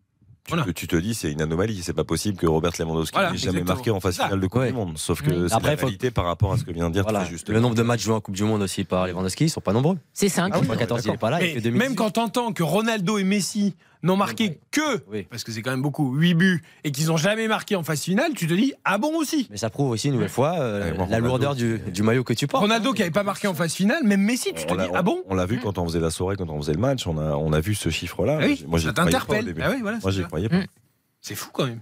Tu, Voilà. te, tu te dis c'est une anomalie, c'est pas possible que Robert Lewandowski Voilà, n'ait jamais exactement. marqué en phase finale de Coupe Ouais. du Monde. Sauf que Oui. c'est la faut- réalité par rapport à ce que vient de dire Voilà. très juste. Le nombre de matchs joués en Coupe du Monde aussi par Lewandowski, ils sont pas nombreux. C'est 5. Ah oui, En 14, il est pas là. 2018. même quand t'entends que Ronaldo et Messi n'ont marqué que, Oui. parce que c'est quand même beaucoup, 8 buts, et qu'ils n'ont jamais marqué en phase finale, tu te dis, ah bon aussi Mais ça prouve aussi une nouvelle fois euh, bon, la Ronaldo, lourdeur du, du maillot que tu portes. Ronaldo qui n'avait pas marqué en phase finale, même Messi, tu te On dis, ah bon On l'a vu quand on faisait la soirée, quand on faisait le match, on a, on a vu ce chiffre-là. Ah oui, Moi, ça t'interpelle. Ah oui, voilà, Moi, j'y croyais pas. Mm. C'est fou quand même.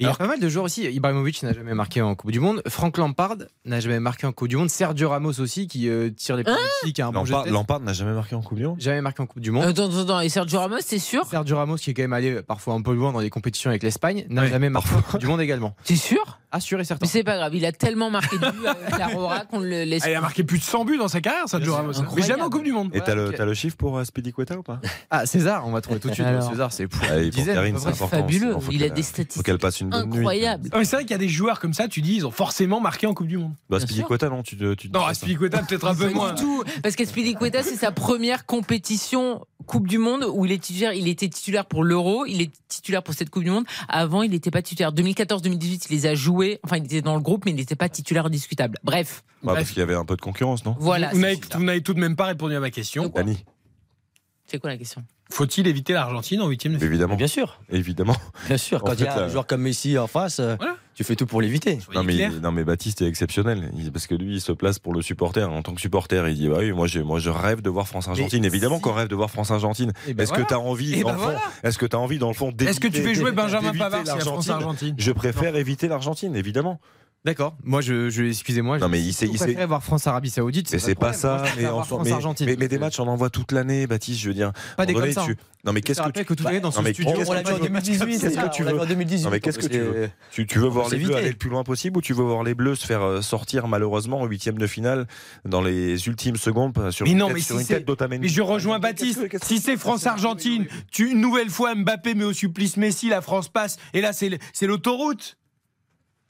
Il y a pas mal de joueurs aussi. Ibrahimovic n'a jamais marqué en Coupe du Monde. Franck Lampard n'a jamais marqué en Coupe du Monde. Sergio Ramos aussi, qui euh, tire les pénaltys, qui a un bon jeu de Lampard, tête. Lampard n'a jamais marqué en Coupe du Monde? Jamais marqué en Coupe du Monde. Attends, attends, attends. Et Sergio Ramos, c'est sûr? Sergio Ramos, qui est quand même allé parfois un peu loin dans les compétitions avec l'Espagne, n'a jamais marqué en Coupe du Monde également. T'es sûr? Assuré certain. Mais c'est pas grave, il a tellement marqué de buts avec la Rora qu'on le laisse. Ah, il a marqué plus de 100 buts dans sa carrière, Sergio Ramos. Mais incroyable. jamais en Coupe du Monde. Et t'as le, le chiffre pour euh, Speedy Quetta ou pas? Ah, César, on va trouver tout de suite. Alors. César, c'est pour Allez, une pour Karine, c'est important. Fabuleux, il a des Faut statistiques qu'elle passe une incroyables. Ah, mais c'est vrai qu'il y a des joueurs comme ça, tu dis, ils ont forcément marqué en Coupe du Monde. Bah, Speedy. Quetta, non, tu, te- tu te Non, ça. Aspilicueta peut-être un peu moins. du tout, parce qu'Aspilicueta c'est sa première compétition Coupe du Monde où il est titulaire. Il était titulaire pour l'Euro, il est titulaire pour cette Coupe du Monde. Avant, il n'était pas titulaire. 2014-2018, il les a joués. Enfin, il était dans le groupe, mais il n'était pas titulaire indiscutable. Bref, Bah, Bref. parce qu'il y avait un peu de concurrence, non? Voilà. Vous n'avez tout de même pas répondu à ma question. C'est quoi la question? Faut-il éviter l'Argentine en huitième de finale évidemment. Bien sûr, Évidemment. bien sûr. Quand il y a un là- joueur comme Messi en face, euh, Voilà. tu fais tout pour l'éviter. Non mais, non mais Baptiste est exceptionnel Il- parce que lui il se place pour le supporter en tant que supporter il dit bah oui moi je moi je rêve de voir France Argentine Mais évidemment si- qu'on rêve de voir France Argentine Eh ben est-ce voilà. que tu as envie Eh dans ben le fond voilà. est-ce que tu as envie dans le fond Est-ce que tu fais d'éviter- jouer Benjamin d'éviter Pavard si la France l'Argentine Argentine je préfère éviter l'Argentine évidemment D'accord. Moi, je, je excusez-moi. Non, mais il je il voir France-Arabie Saoudite. mais c'est pas ça mais, en voir soi- mais, mais, mais des matchs on en voit toute l'année Baptiste je veux dire Pas des comme ça. tu- non mais qu'est-ce que tu que toute l'année dans ce mais studio, qu'est-ce on que l'a tu vu en veux 2018. Qu'est-ce que tu veux en 2018. Non, mais qu'est-ce que tu veux Tu, veux voir les Bleus aller le plus loin possible ou tu veux voir les Bleus se faire euh, sortir malheureusement en huitième de finale dans les ultimes secondes sur Mais une non, tête, mais d'Otamendi Mais je rejoins Baptiste. Si c'est France-Argentine, tu une nouvelle fois Mbappé met au supplice Messi, la France passe. Et là, c'est l'autoroute.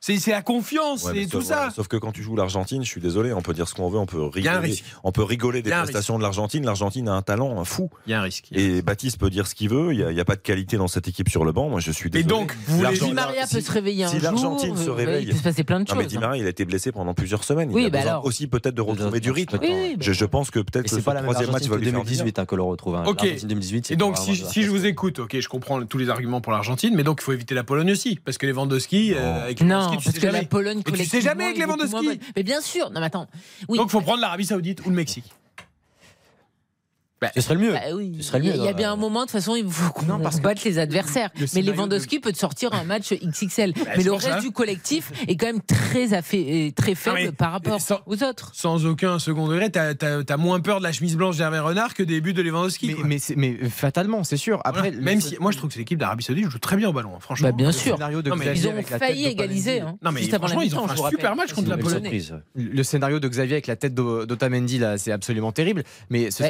C'est la confiance, Ouais, c'est tout sauf, ça. voilà, sauf que quand tu joues l'Argentine, je suis désolé, on peut dire ce qu'on veut, on peut Il y a un rigoler, risque. on peut rigoler des prestations de l'Argentine. L'Argentine a un talent fou. Il y a un risque. Et Baptiste peut dire ce qu'il veut. Il n'y a, pas de qualité dans cette équipe sur le banc. Moi, je suis Et désolé. donc, vous Di Maria si- peut se réveiller un si jour. l'Argentine se euh, réveille- Il peut se passer plein de Non, mais choses. Di hein. Maria, il a été blessé pendant plusieurs semaines. Oui, il a bah besoin alors. aussi peut-être de retrouver du rythme. Oui, oui, bah. Je, je pense que peut-être Et que c'est ce pas la troisième match Argentine va que lui faire du bien. 2018 hein, que l'on retrouve. hein. Ok. L'Argentine 2018. c'est Et donc, si, si je vous écoute, ok, je comprends tous les arguments pour l'Argentine, mais donc il faut éviter la Pologne aussi, parce que Lewandowski, euh, avec Non, Lewandowski, tu parce sais que la jamais. Pologne tu sais jamais avec Lewandowski. Mais bien sûr. Non, mais attends. Oui. Donc, il faut prendre l'Arabie Saoudite ou le Mexique. Ce serait le mieux. Bah oui. Ce serait le Il y a- mieux, il y a dans bien un moment, de toute façon, il faut qu'on Non, parce que batte les adversaires. le Mais Lewandowski peut te sortir un match XXL. c'est mais le ça. reste du collectif est quand même très, affa- très faible mais- par rapport sans- aux autres. Sans aucun second degré, t'as as, moins peur de la chemise blanche d'Hervé Renard que des buts de Lewandowski. Mais, mais, c'est- mais fatalement, c'est sûr. Après, Voilà. même si moi je trouve que l'équipe d'Arabie Saoudite joue très bien au ballon, hein, franchement. Bah, bien le sûr. scénario de Non, mais Ils ont failli d'Otamendi- égaliser. Hein, Non, mais franchement, ils ont fait un super match contre C'est la Pologne. Le scénario de Xavier avec la tête d'O- d'Otamendi, là, c'est absolument terrible. Mais ce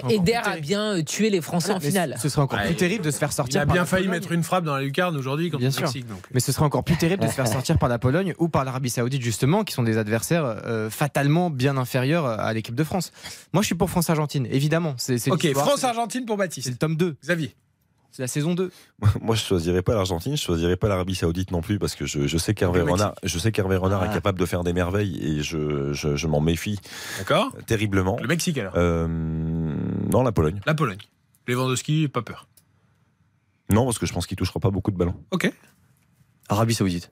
A bien euh, tué les Français en Mais finale. Ce serait encore Ouais. plus terrible de se faire Il sortir. a par bien la failli Pologne. mettre une frappe dans la lucarne aujourd'hui contre Bien le sûr. Mexique. donc. Mais ce serait encore plus terrible de se faire sortir par la Pologne ou par l'Arabie Saoudite, justement, qui sont des adversaires euh, fatalement bien inférieurs à l'équipe de France. Moi, je suis pour France-Argentine, évidemment. C'est c'est Ok, c'est- France-Argentine pour C'est Baptiste. le tome 2, Xavier. C'est la saison 2. Moi, je choisirais pas l'Argentine, je choisirais pas l'Arabie Saoudite non plus parce que je, je sais qu'Hervé. Renard, je sais qu'Hervé Renard est Ah. capable de faire des merveilles et je, je, je m'en méfie D'accord terriblement. Le Mexique alors. Euh, non, la Pologne. La Pologne. Lewandowski, pas peur. Non, parce que je pense qu'il touchera pas beaucoup de ballons. Ok. Arabie Saoudite.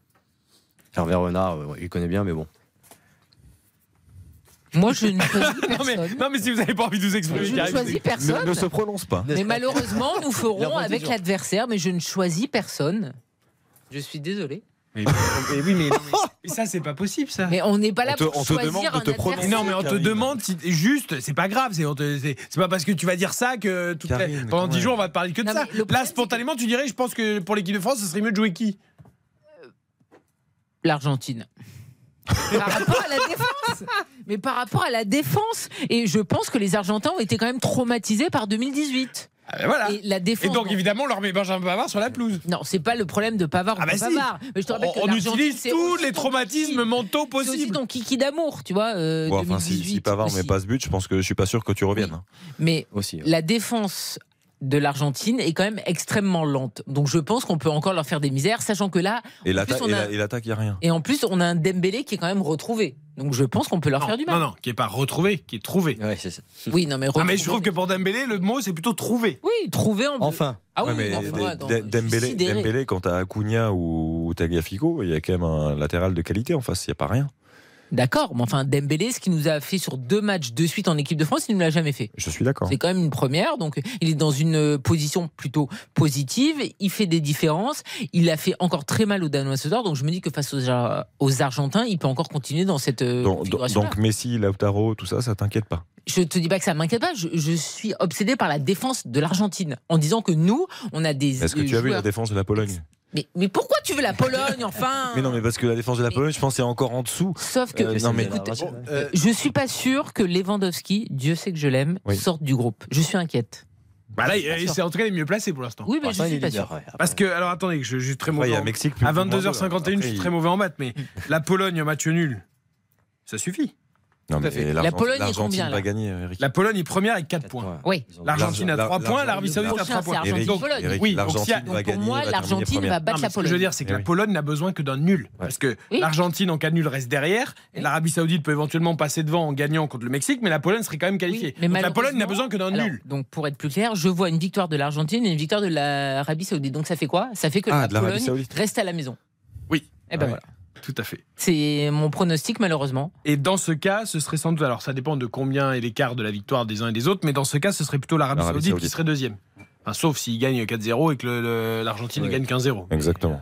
Hervé Renard, euh, il connaît bien, mais bon. Moi, je ne choisis Non mais, personne. non mais si vous n'avez pas envie de vous exprimer, Je ne choisis Ne, personne. ne se prononce pas. Mais malheureusement, nous ferons avec l'adversaire, mais je ne choisis personne. Je suis désolé. Mais, mais oui, mais, non, mais- mais ça, c'est pas possible, ça. Mais on n'est pas là On te- pour on te choisir demande de te adversaire. prononcer. non, mais on te demande si, juste, c'est pas grave, c'est pas parce que tu vas dire ça que toute la- Karine, pendant quand 10 même. jours on va te parler que de Non, ça. Là, spontanément, tu dirais, je pense que pour l'équipe de France, ce serait mieux de jouer qui? L'Argentine. Par rapport à la défense. Mais par rapport à la défense. Et je pense que les Argentins ont été quand même traumatisés par 2018. Ah ben voilà. Et la Et défense. donc, bon, évidemment, on leur met Benjamin Pavard sur la pelouse. Non, c'est pas le problème de Pavard ou Ah bah de si. Pavard. Mais je te rappelle que On, utilise tous les traumatismes mentaux C'est aussi possibles. ton kiki d'amour, tu vois. euh, Ouais, enfin, si, 2018 si Pavard met pas ce but, je pense que je suis pas sûr que tu reviennes. hein. Mais Aussi. la défense de l'Argentine est quand même extrêmement lente. Donc je pense qu'on peut encore leur faire des misères, sachant que là, Et l'attaque, a- il n'y a rien. et en plus, on a un Dembélé qui est quand même retrouvé. Donc je pense qu'on peut leur Non, faire du mal. non, non, qui est pas retrouvé, qui est trouvé. Ouais, c'est ça. Oui, non mais Ah, mais retrouvé- je trouve que pour Dembélé, le mot c'est plutôt trouvé. oui, trouvé en Enfin. Ah oui, Ouais, mais enfin, Dembélé. Dembélé, quand t'as Acuna ou Tagliafico, il y a quand même un latéral de qualité en face. Il n'y a pas rien. D'accord, mais enfin Dembélé, ce qu'il nous a fait sur deux matchs de suite en équipe de France, il ne l'a jamais fait. Je suis d'accord. C'est quand même une première, donc il est dans une euh, position plutôt positive. Il fait des différences. Il a fait encore très mal aux Danois ce soir, donc je me dis que face aux, Ar- aux Argentins, il peut encore continuer dans cette euh, Donc, configuration-là. donc Messi, Lautaro, tout ça, ça t'inquiète pas? Je te dis pas que ça m'inquiète pas. Je, je suis obsédé par la défense de l'Argentine, en disant que nous, on a des. Est-ce que euh, tu as vu la défense de la Pologne? Mais, mais pourquoi tu veux la Pologne, enfin Mais non, mais parce que la défense de la Mais- Pologne, je pense, c'est encore en dessous. Sauf que. Euh, non, mais- écoute, Bon, Euh, je suis pas sûr que Lewandowski, Dieu sait que je l'aime, Oui. sorte du groupe. Je suis inquiète. Bah là, c'est en tout cas les mieux placés pour l'instant. Oui, mais je suis est pas sûr. ouais. Parce que, alors attendez, je, je suis très mauvais. il y a en- Mexique. plus à plus moins deux, 22h51, je suis très mauvais en maths, mais la Pologne, match nul, ça suffit. Non, mais l'Argentine- Pologne est combien, va là gagner, Eric? La Pologne est première avec 4 quatre points. Oui. L'Argentine a l'Ar- 3 points, l'Arabie Saoudite a Prochain, 3 c'est points. Eric, Pologne. Eric, Oui, donc a- Donc pour gagner. moi, l'Argentine va battre la ce que je veux Pologne. dire, c'est que Eh la. Pologne n'a besoin que d'un nul. Parce que Oui. l'Argentine en cas de nul reste derrière, et l'Arabie Saoudite peut éventuellement passer devant en gagnant contre le Mexique, mais la Pologne serait quand même qualifiée. Oui, mais donc la Pologne n'a besoin que d'un nul. Donc pour être plus clair, je vois une victoire de l'Argentine et une victoire de l'Arabie Saoudite. Donc ça fait quoi? Ça fait que Ah, la Pologne reste à la maison. Oui. Et ben Ouais. voilà. Tout à fait. C'est mon pronostic malheureusement. Et dans ce cas, ce serait sans doute, alors ça dépend de combien est l'écart de la victoire des uns et des autres, mais dans ce cas, ce serait plutôt l'Arabie Saoudite, qui serait deuxième. Enfin, sauf s'il gagne 4-0 et que l'Argentine Ouais. gagne 15-0. Exactement.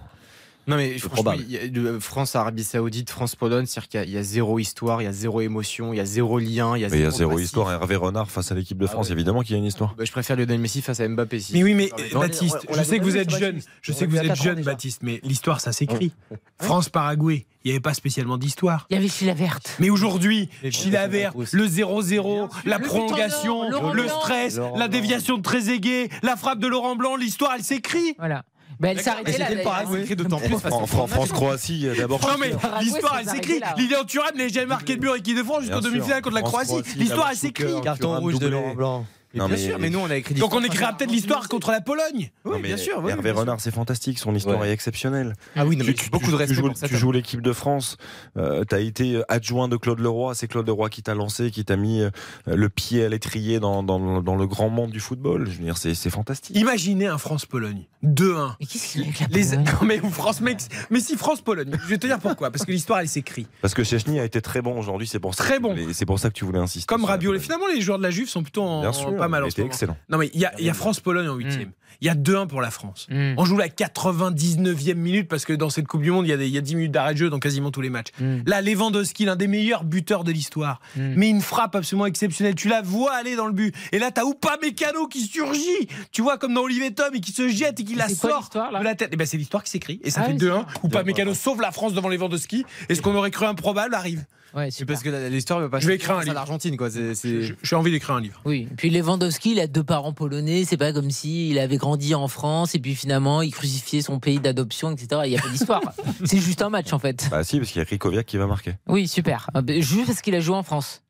Non mais franchement, probable. il y a de- France, Arabie Saoudite, France, Pologne, c'est-à-dire qu'il y a- il y, a zéro histoire, il y a zéro émotion, il y a zéro lien, il y a Mais il y a zéro zéro histoire. Hervé Renard face à l'équipe de Ah France, ouais. évidemment qu'il y a une histoire. Bah, je préfère Lionel Messi face à Mbappé. Si. Mais oui, mais Non, euh, Baptiste, on je sais que vous êtes jeune, Baptiste. je sais que vous êtes jeune. Baptiste, mais l'histoire, ça s'écrit. France-Paraguay, il n'y avait pas spécialement d'histoire. Il y avait Chila Verte. Mais aujourd'hui, Chila bien Vert, sûr. le 0-0, la Le prolongation, Laurent le stress, Laurent la Blanc. déviation de Trezeguet, la frappe de Laurent Blanc, l'histoire, elle s'écrit. Voilà. Ben, elle s'arrêtait mais là. c'était le d'ailleurs. Paraguay. écrit d'autant plus Fran- France-Croatie, euh, d'abord. Non mais l'histoire elle s'écrit. Lilian Thuram n'a jamais marqué de but équipe de France jusqu'en demi-finale contre la Croatie. L'histoire elle s'écrit. Carton rouge de. Laurent Blanc. Mais Non, bien mais- sûr, mais nous on a écrit Donc on écrira peut-être l'histoire contre la Pologne. Oui, Non, mais bien sûr. oui, Hervé bien sûr. Renard, c'est fantastique. Son histoire Ouais. est exceptionnelle. Ah oui, non, mais tu, beaucoup de tu respect joues, pour ça. tu joues l'équipe de France. Euh, tu as été adjoint de Claude Leroy. C'est Claude Leroy qui t'a lancé, qui t'a mis euh, le pied à l'étrier dans, dans, dans le grand monde du football. Je veux dire, c'est c'est fantastique. Imaginez un France-Pologne 2-1. Mais qu'est-ce qu'il a avec la Les... Non mais ou France-Mexique. Mais si France-Pologne. Je vais te dire pourquoi. Parce que l'histoire elle s'écrit. Parce que Chechny a été très bon aujourd'hui. C'est pour ça. Très que tu bon. voulais- C'est pour ça que tu voulais insister. Comme Rabiot. Finalement les joueurs de la Juve sont plutôt en, Bien en sûr, pas mal en ce moment. excellent. Non mais il y a, il y a France-Pologne en huitième. Il y a 2-1 pour la France. Mm. On joue la 99e minute parce que dans cette Coupe du Monde, il y a, des, il y a 10 minutes d'arrêt de jeu dans quasiment tous les matchs. Mm. Là, Lewandowski, l'un des meilleurs buteurs de l'histoire, mais une frappe absolument exceptionnelle. Tu la vois aller dans le but. Et là, t'as Upamecano qui surgit. Tu vois, comme dans Olivier Tom, et qui se jette et qui la sort de la tête. Et ben, c'est l'histoire qui s'écrit. Et ça Ah fait oui, 2-1. c'est Upamecano sauve la France devant Lewandowski. Et ce qu'on aurait cru improbable? Arrive. Ouais, parce que l'histoire va pas Je vais écrire un à livre. l'Argentine quoi. J'ai envie d'écrire un livre. Oui, et puis Lewandowski, il a deux parents polonais, c'est pas comme si il avait grandi en France et puis finalement il crucifiait son pays d'adoption, etc. Il n'y a pas d'histoire. c'est juste un match en fait. Bah si, parce qu'il y a Rikoviak qui va marquer. Oui, super. Ah, ben, Juste parce qu'il a joué en France.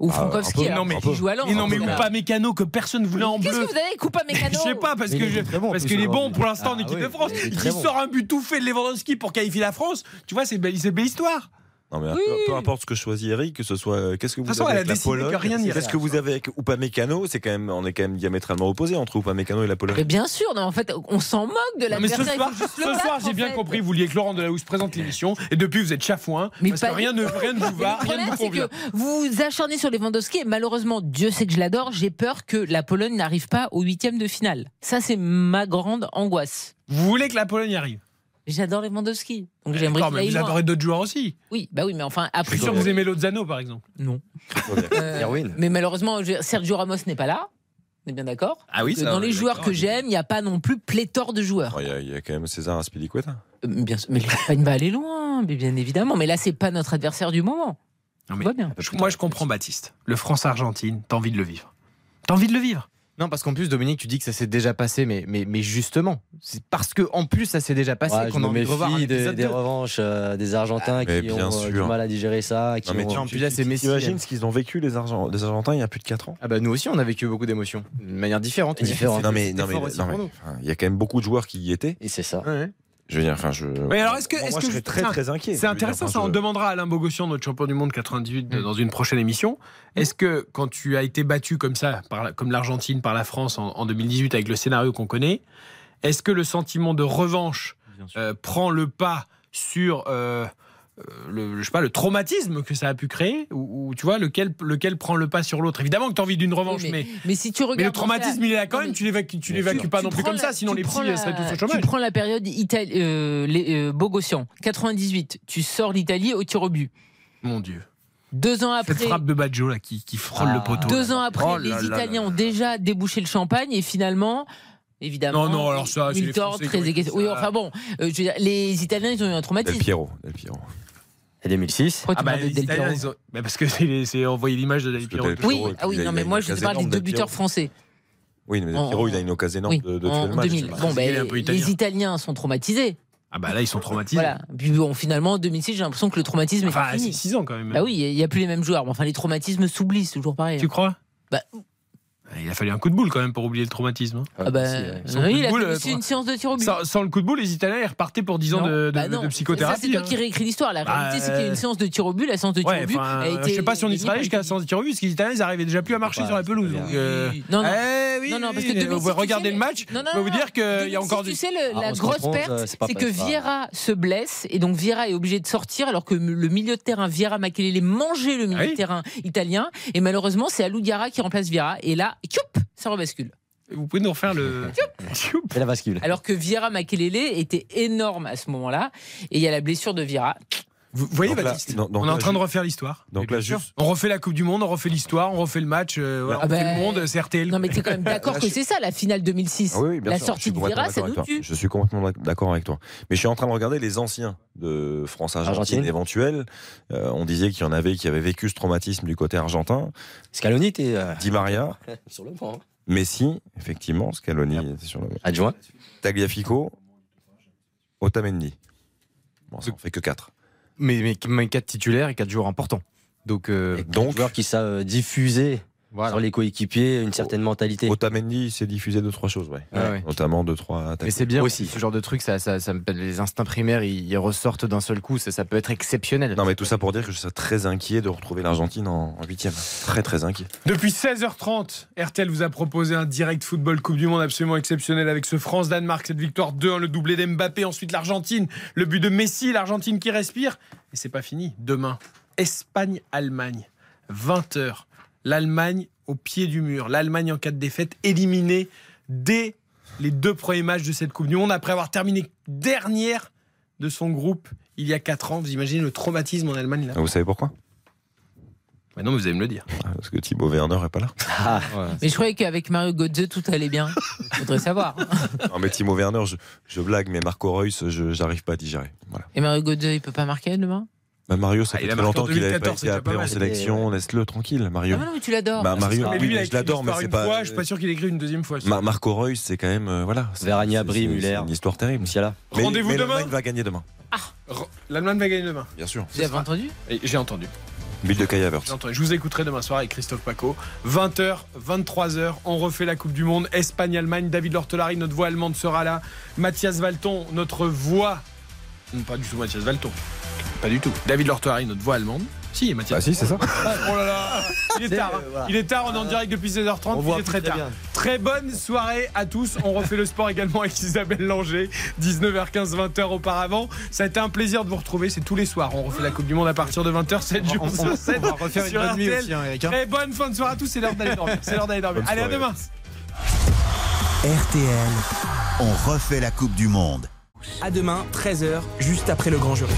Ou Ah, Frankowski, Non, mais- qui joue à. Et non, mais Voilà. Upamecano que personne voulait en Qu'est-ce bleu. que vous avez avec Coupa Mécano Je sais pas, parce Mais que il je- est très bon, parce plus, qu'il est bon aujourd'hui. pour l'instant en Ah équipe oui, de France. il sort un but tout fait de Lewandowski pour qualifier la France. Tu vois, c'est belle, c'est belle histoire. Non mais Oui. peu, peu importe ce que choisit Eric, que ce soit euh, qu'est-ce que vous façon, avez avec la Pologne, qu'est-ce que vous avez avec Upamecano, c'est quand même on est quand même diamétralement opposés entre Upamecano et la Pologne. Mais bien sûr, non, en fait, on s'en moque de Non, mais ce soir, ce le soir, j'ai en bien fait. compris, vous vouliez que Laurent Delahousse présente l'émission, et depuis vous êtes chafouin, Mais parce pas- que rien ne, rien ne vous va, Le rien ne problème, vous convient. que vous vous acharnez sur Lewandowski et malheureusement, Dieu sait que je l'adore, j'ai peur que la Pologne n'arrive pas au huitième de finale. Ça, c'est ma grande angoisse. Vous voulez que la Pologne arrive J'adore Lewandowski, donc j'aimerais D'accord, qu'il mais aille vous loin. adorez d'autres joueurs aussi. Oui, bah oui, mais enfin Je après. suis sûr que vous aimez Lozano, par exemple. Non. Euh, Irwin. mais malheureusement, je- Sergio Ramos n'est pas là. On est bien d'accord Ah oui, Que Dans les joueurs que j'aime, il n'y a pas non plus pléthore de joueurs. Oh, Il y, a- il y a quand même César Aspilicueta. Euh, Bien sûr, mais l'Espagne va aller loin, mais bien évidemment. Mais là, c'est pas notre adversaire du moment. Non, mais- bien. Je- Moi, je comprends Baptiste. Le France-Argentine, t'as envie de le vivre. T'as envie de le vivre. Non, parce qu'en plus, Dominique, tu dis que ça s'est déjà passé, mais, mais, mais justement, c'est parce que en plus ça s'est déjà passé Ouais, qu'on a envie de revoir un méfie des, épisode des 2. revanches euh, des Argentins qui bien ont euh, du mal à digérer ça. Qui Non, mais ont- tu- en plus, là, c'est tu- Messi, T'imagines elle. ce qu'ils ont vécu les, Argent- les Argentins il y a plus de 4 ans Ah bah nous aussi, on a vécu beaucoup d'émotions, de manière différente. Différente. Non mais, non, non, enfin, il y a quand même beaucoup de joueurs qui y étaient. Et c'est ça. Ouais. Je veux dire, enfin, je. Mais alors, est-ce que- moi, que je serais très très inquiet. C'est intéressant, ça. On demandera à Alain Bogossian, notre champion du monde 98, de- Mm. dans une prochaine émission. Est-ce que quand tu as été battu comme ça, par la- comme l'Argentine par la France en, en 2018 avec le scénario qu'on connaît, est-ce que le sentiment de revanche euh, prend le pas sur euh, le, je sais pas, le traumatisme que ça a pu créer ou, ou, tu vois lequel, lequel prend le pas sur l'autre Évidemment que tu as envie d'une revanche, Oui, mais, mais si tu regardes. mais le traumatisme, ça- il est là quand même. mais- Tu l'évacues, tu l'évacues pas Tu non plus comme la- ça, sinon tu les petits la- seraient tous au Tu chômage. prends la période Itali- euh, les, euh, Bogossian, 98. Tu sors l'Italie au tir au but. Mon Dieu. Deux ans après. Cette frappe de Baggio là qui, qui frôle Ah. le poteau. Deux là. ans après, Oh là les là Italiens là ont déjà débouché le champagne et finalement. Évidemment, Non, non, alors ça, c'est les Français très Oui, enfin bon, euh, je veux dire, les Italiens, ils ont eu un Del traumatisme. Piero. Del Piero. Et 2006. Pourquoi tu Ah bah, parles de les Del Italiens, Piero ils ont- bah, parce que c'est envoyé l'image de Del Piero. Oui, ah oui, non, mais moi je te parle des deux buteurs français. Oui, mais Del Piero, il a une occasion énorme Oui, de, de en, tuer le match. 2000. Bah, Bon, il ben, italien. les Italiens sont traumatisés. Ah bah là, ils sont traumatisés. Voilà. Puis bon, finalement, en 2006, j'ai l'impression que le traumatisme Enfin, est c'est fini. 6 ans quand même. Bah oui, il n'y a plus les mêmes joueurs. Enfin, les traumatismes s'oublient, c'est toujours pareil. Tu crois? Bah- Il a fallu un coup de boule quand même pour oublier le traumatisme. hein. Ah bah, aussi, ouais. Sans oui, coup de il a boule, fait euh, une séance de tir au but. Sans, sans le coup de boule, les Italiens ils repartaient pour 10 ans Non, de, de- bah de- non. de psychothérapie. Ça, c'est toi hein. qui réécris l'histoire. La Bah, réalité, c'est qu'il y a euh, une séance de tir au but. La séance de tir Ouais, au but a été. je sais pas si on y allé jusqu'à la séance de tir au but, parce que les Italiens ils arrivaient déjà plus à marcher pas, sur la pelouse. donc, euh, Non, non. eh oui, Non, non, parce que vous 2006, pouvez tu regarder sais, le match. Je peux vous dire qu'il y a 2006, encore Tu du. sais, le- Ah, la grosse perte, euh, c'est que Vieira se blesse et donc Vieira est obligé de sortir alors que le milieu de terrain, Vieira Makelele, mangeait le milieu Ah de terrain italien. Et malheureusement, c'est Alou Diarra qui remplace Vieira. Et là, tchoup, ça rebascule. Vous pouvez nous refaire le. Et la bascule. Alors que Vieira Makelele était énorme à ce moment-là. Et il y a la blessure de Vieira. Vous voyez, Donc là- Baptiste donc- donc On est en train de refaire l'histoire. Donc là, juste. On refait la Coupe du Monde, on refait l'histoire, on refait le match, euh, voilà, Ah on fait bah, le monde, c'est RTL. Non, mais tu es quand même d'accord que je- c'est ça, la finale 2006. Ah oui, oui, bien la sûr, sortie de Vieira, ça nous tue. Je suis complètement d'accord avec toi. Mais je suis en train de regarder les anciens de France-Argentine Argentine. éventuels. Euh, on disait qu'il y en avait qui avaient vécu ce traumatisme du côté argentin. Scaloni était euh, Di Maria, sur le banc. hein. Messi, effectivement, Scaloni était sur le Adjoint. Tagliafico, Otamendi. Bon, ça en fait que 4. Mais, mais, mais quatre titulaires et quatre joueurs importants. Donc, euh, Et donc- donc, joueurs qui savent diffuser voilà. sur les coéquipiers une certaine mentalité. Otamendi s'est diffusé deux trois choses, ouais. Ouais, ouais. Notamment deux trois attaques. Mais c'est bien Aussi. Ce genre de truc, ça, ça, ça me- les instincts primaires, ils, ils ressortent d'un seul coup. Ça, ça peut être exceptionnel. Non mais tout ça pour dire que je suis très inquiet de retrouver l'Argentine en en huitième. Très très inquiet. Depuis 16h30, RTL vous a proposé un direct football Coupe du Monde absolument exceptionnel avec ce France-Danemark, cette victoire 2-1, le doublé d'Mbappé, ensuite l'Argentine, le but de Messi, l'Argentine qui respire. Et c'est pas fini. Demain, Espagne-Allemagne, 20h. L'Allemagne au pied du mur. L'Allemagne en cas de défaite, éliminée dès les deux premiers matchs de cette Coupe du Monde, après avoir terminé dernière de son groupe il y a 4 ans. Vous imaginez le traumatisme en Allemagne là Vous savez pourquoi? Bah Non, mais vous allez me le dire. Ah, Parce que Thibaut Werner est pas là. Ah, Mais je croyais qu'avec Mario Götze, tout allait bien. Faudrait savoir. Non mais Thibaut Werner, je, je blague, mais Marco Reus, je j'arrive pas à digérer. Voilà. Et Mario Götze, il peut pas marquer demain? Bah, Mario, ça Ah, fait très longtemps qu'il avait pas 2014, été appelé en sélection. Laisse-le tranquille, Mario. Ah non, mais tu l'adores. Bah, Mario, Mais oui, lui, il a je l'adore, mais c'est pas. fois, je suis pas sûr qu'il écrit une deuxième fois. Ma- Marco Reus, c'est quand même euh, voilà. Abri, c'est- Muller. Une histoire terrible. Rendez-vous mais demain l'Allemagne va gagner demain, Re- L'Allemagne va gagner demain. bien sûr. Vous avez entendu? J'ai entendu. But de entendu. Je vous écouterai demain soir avec Christophe Paco. 20h, 23h, on refait la Coupe du Monde. Espagne-Allemagne, David Lortolari, notre voix allemande sera là. Mathias Valton, notre voix. Non, pas du tout Mathias Valton. Pas du tout. David Lortolari, notre voix allemande. Si, Bah Mathias. si, c'est ça. Oh là là Il est tard. hein. Il est tard, on est en direct depuis 16h30. Il est très tard. Très bonne soirée à tous. On refait le sport également avec Isabelle Langer. 19h15, 20h auparavant. Ça a été un plaisir de vous retrouver. C'est tous les soirs. On refait la Coupe du Monde à partir de 20h, 7 jours On, sur on- 7. on va refaire une bonne nuit aussi, hein, Eric, hein. Très bonne fin de soirée à tous. C'est l'heure d'aller dormir. C'est l'heure d'aller dormir. Bonne Allez, à demain. RTL, on refait la Coupe du Monde. À demain, 13h, juste après le grand jury.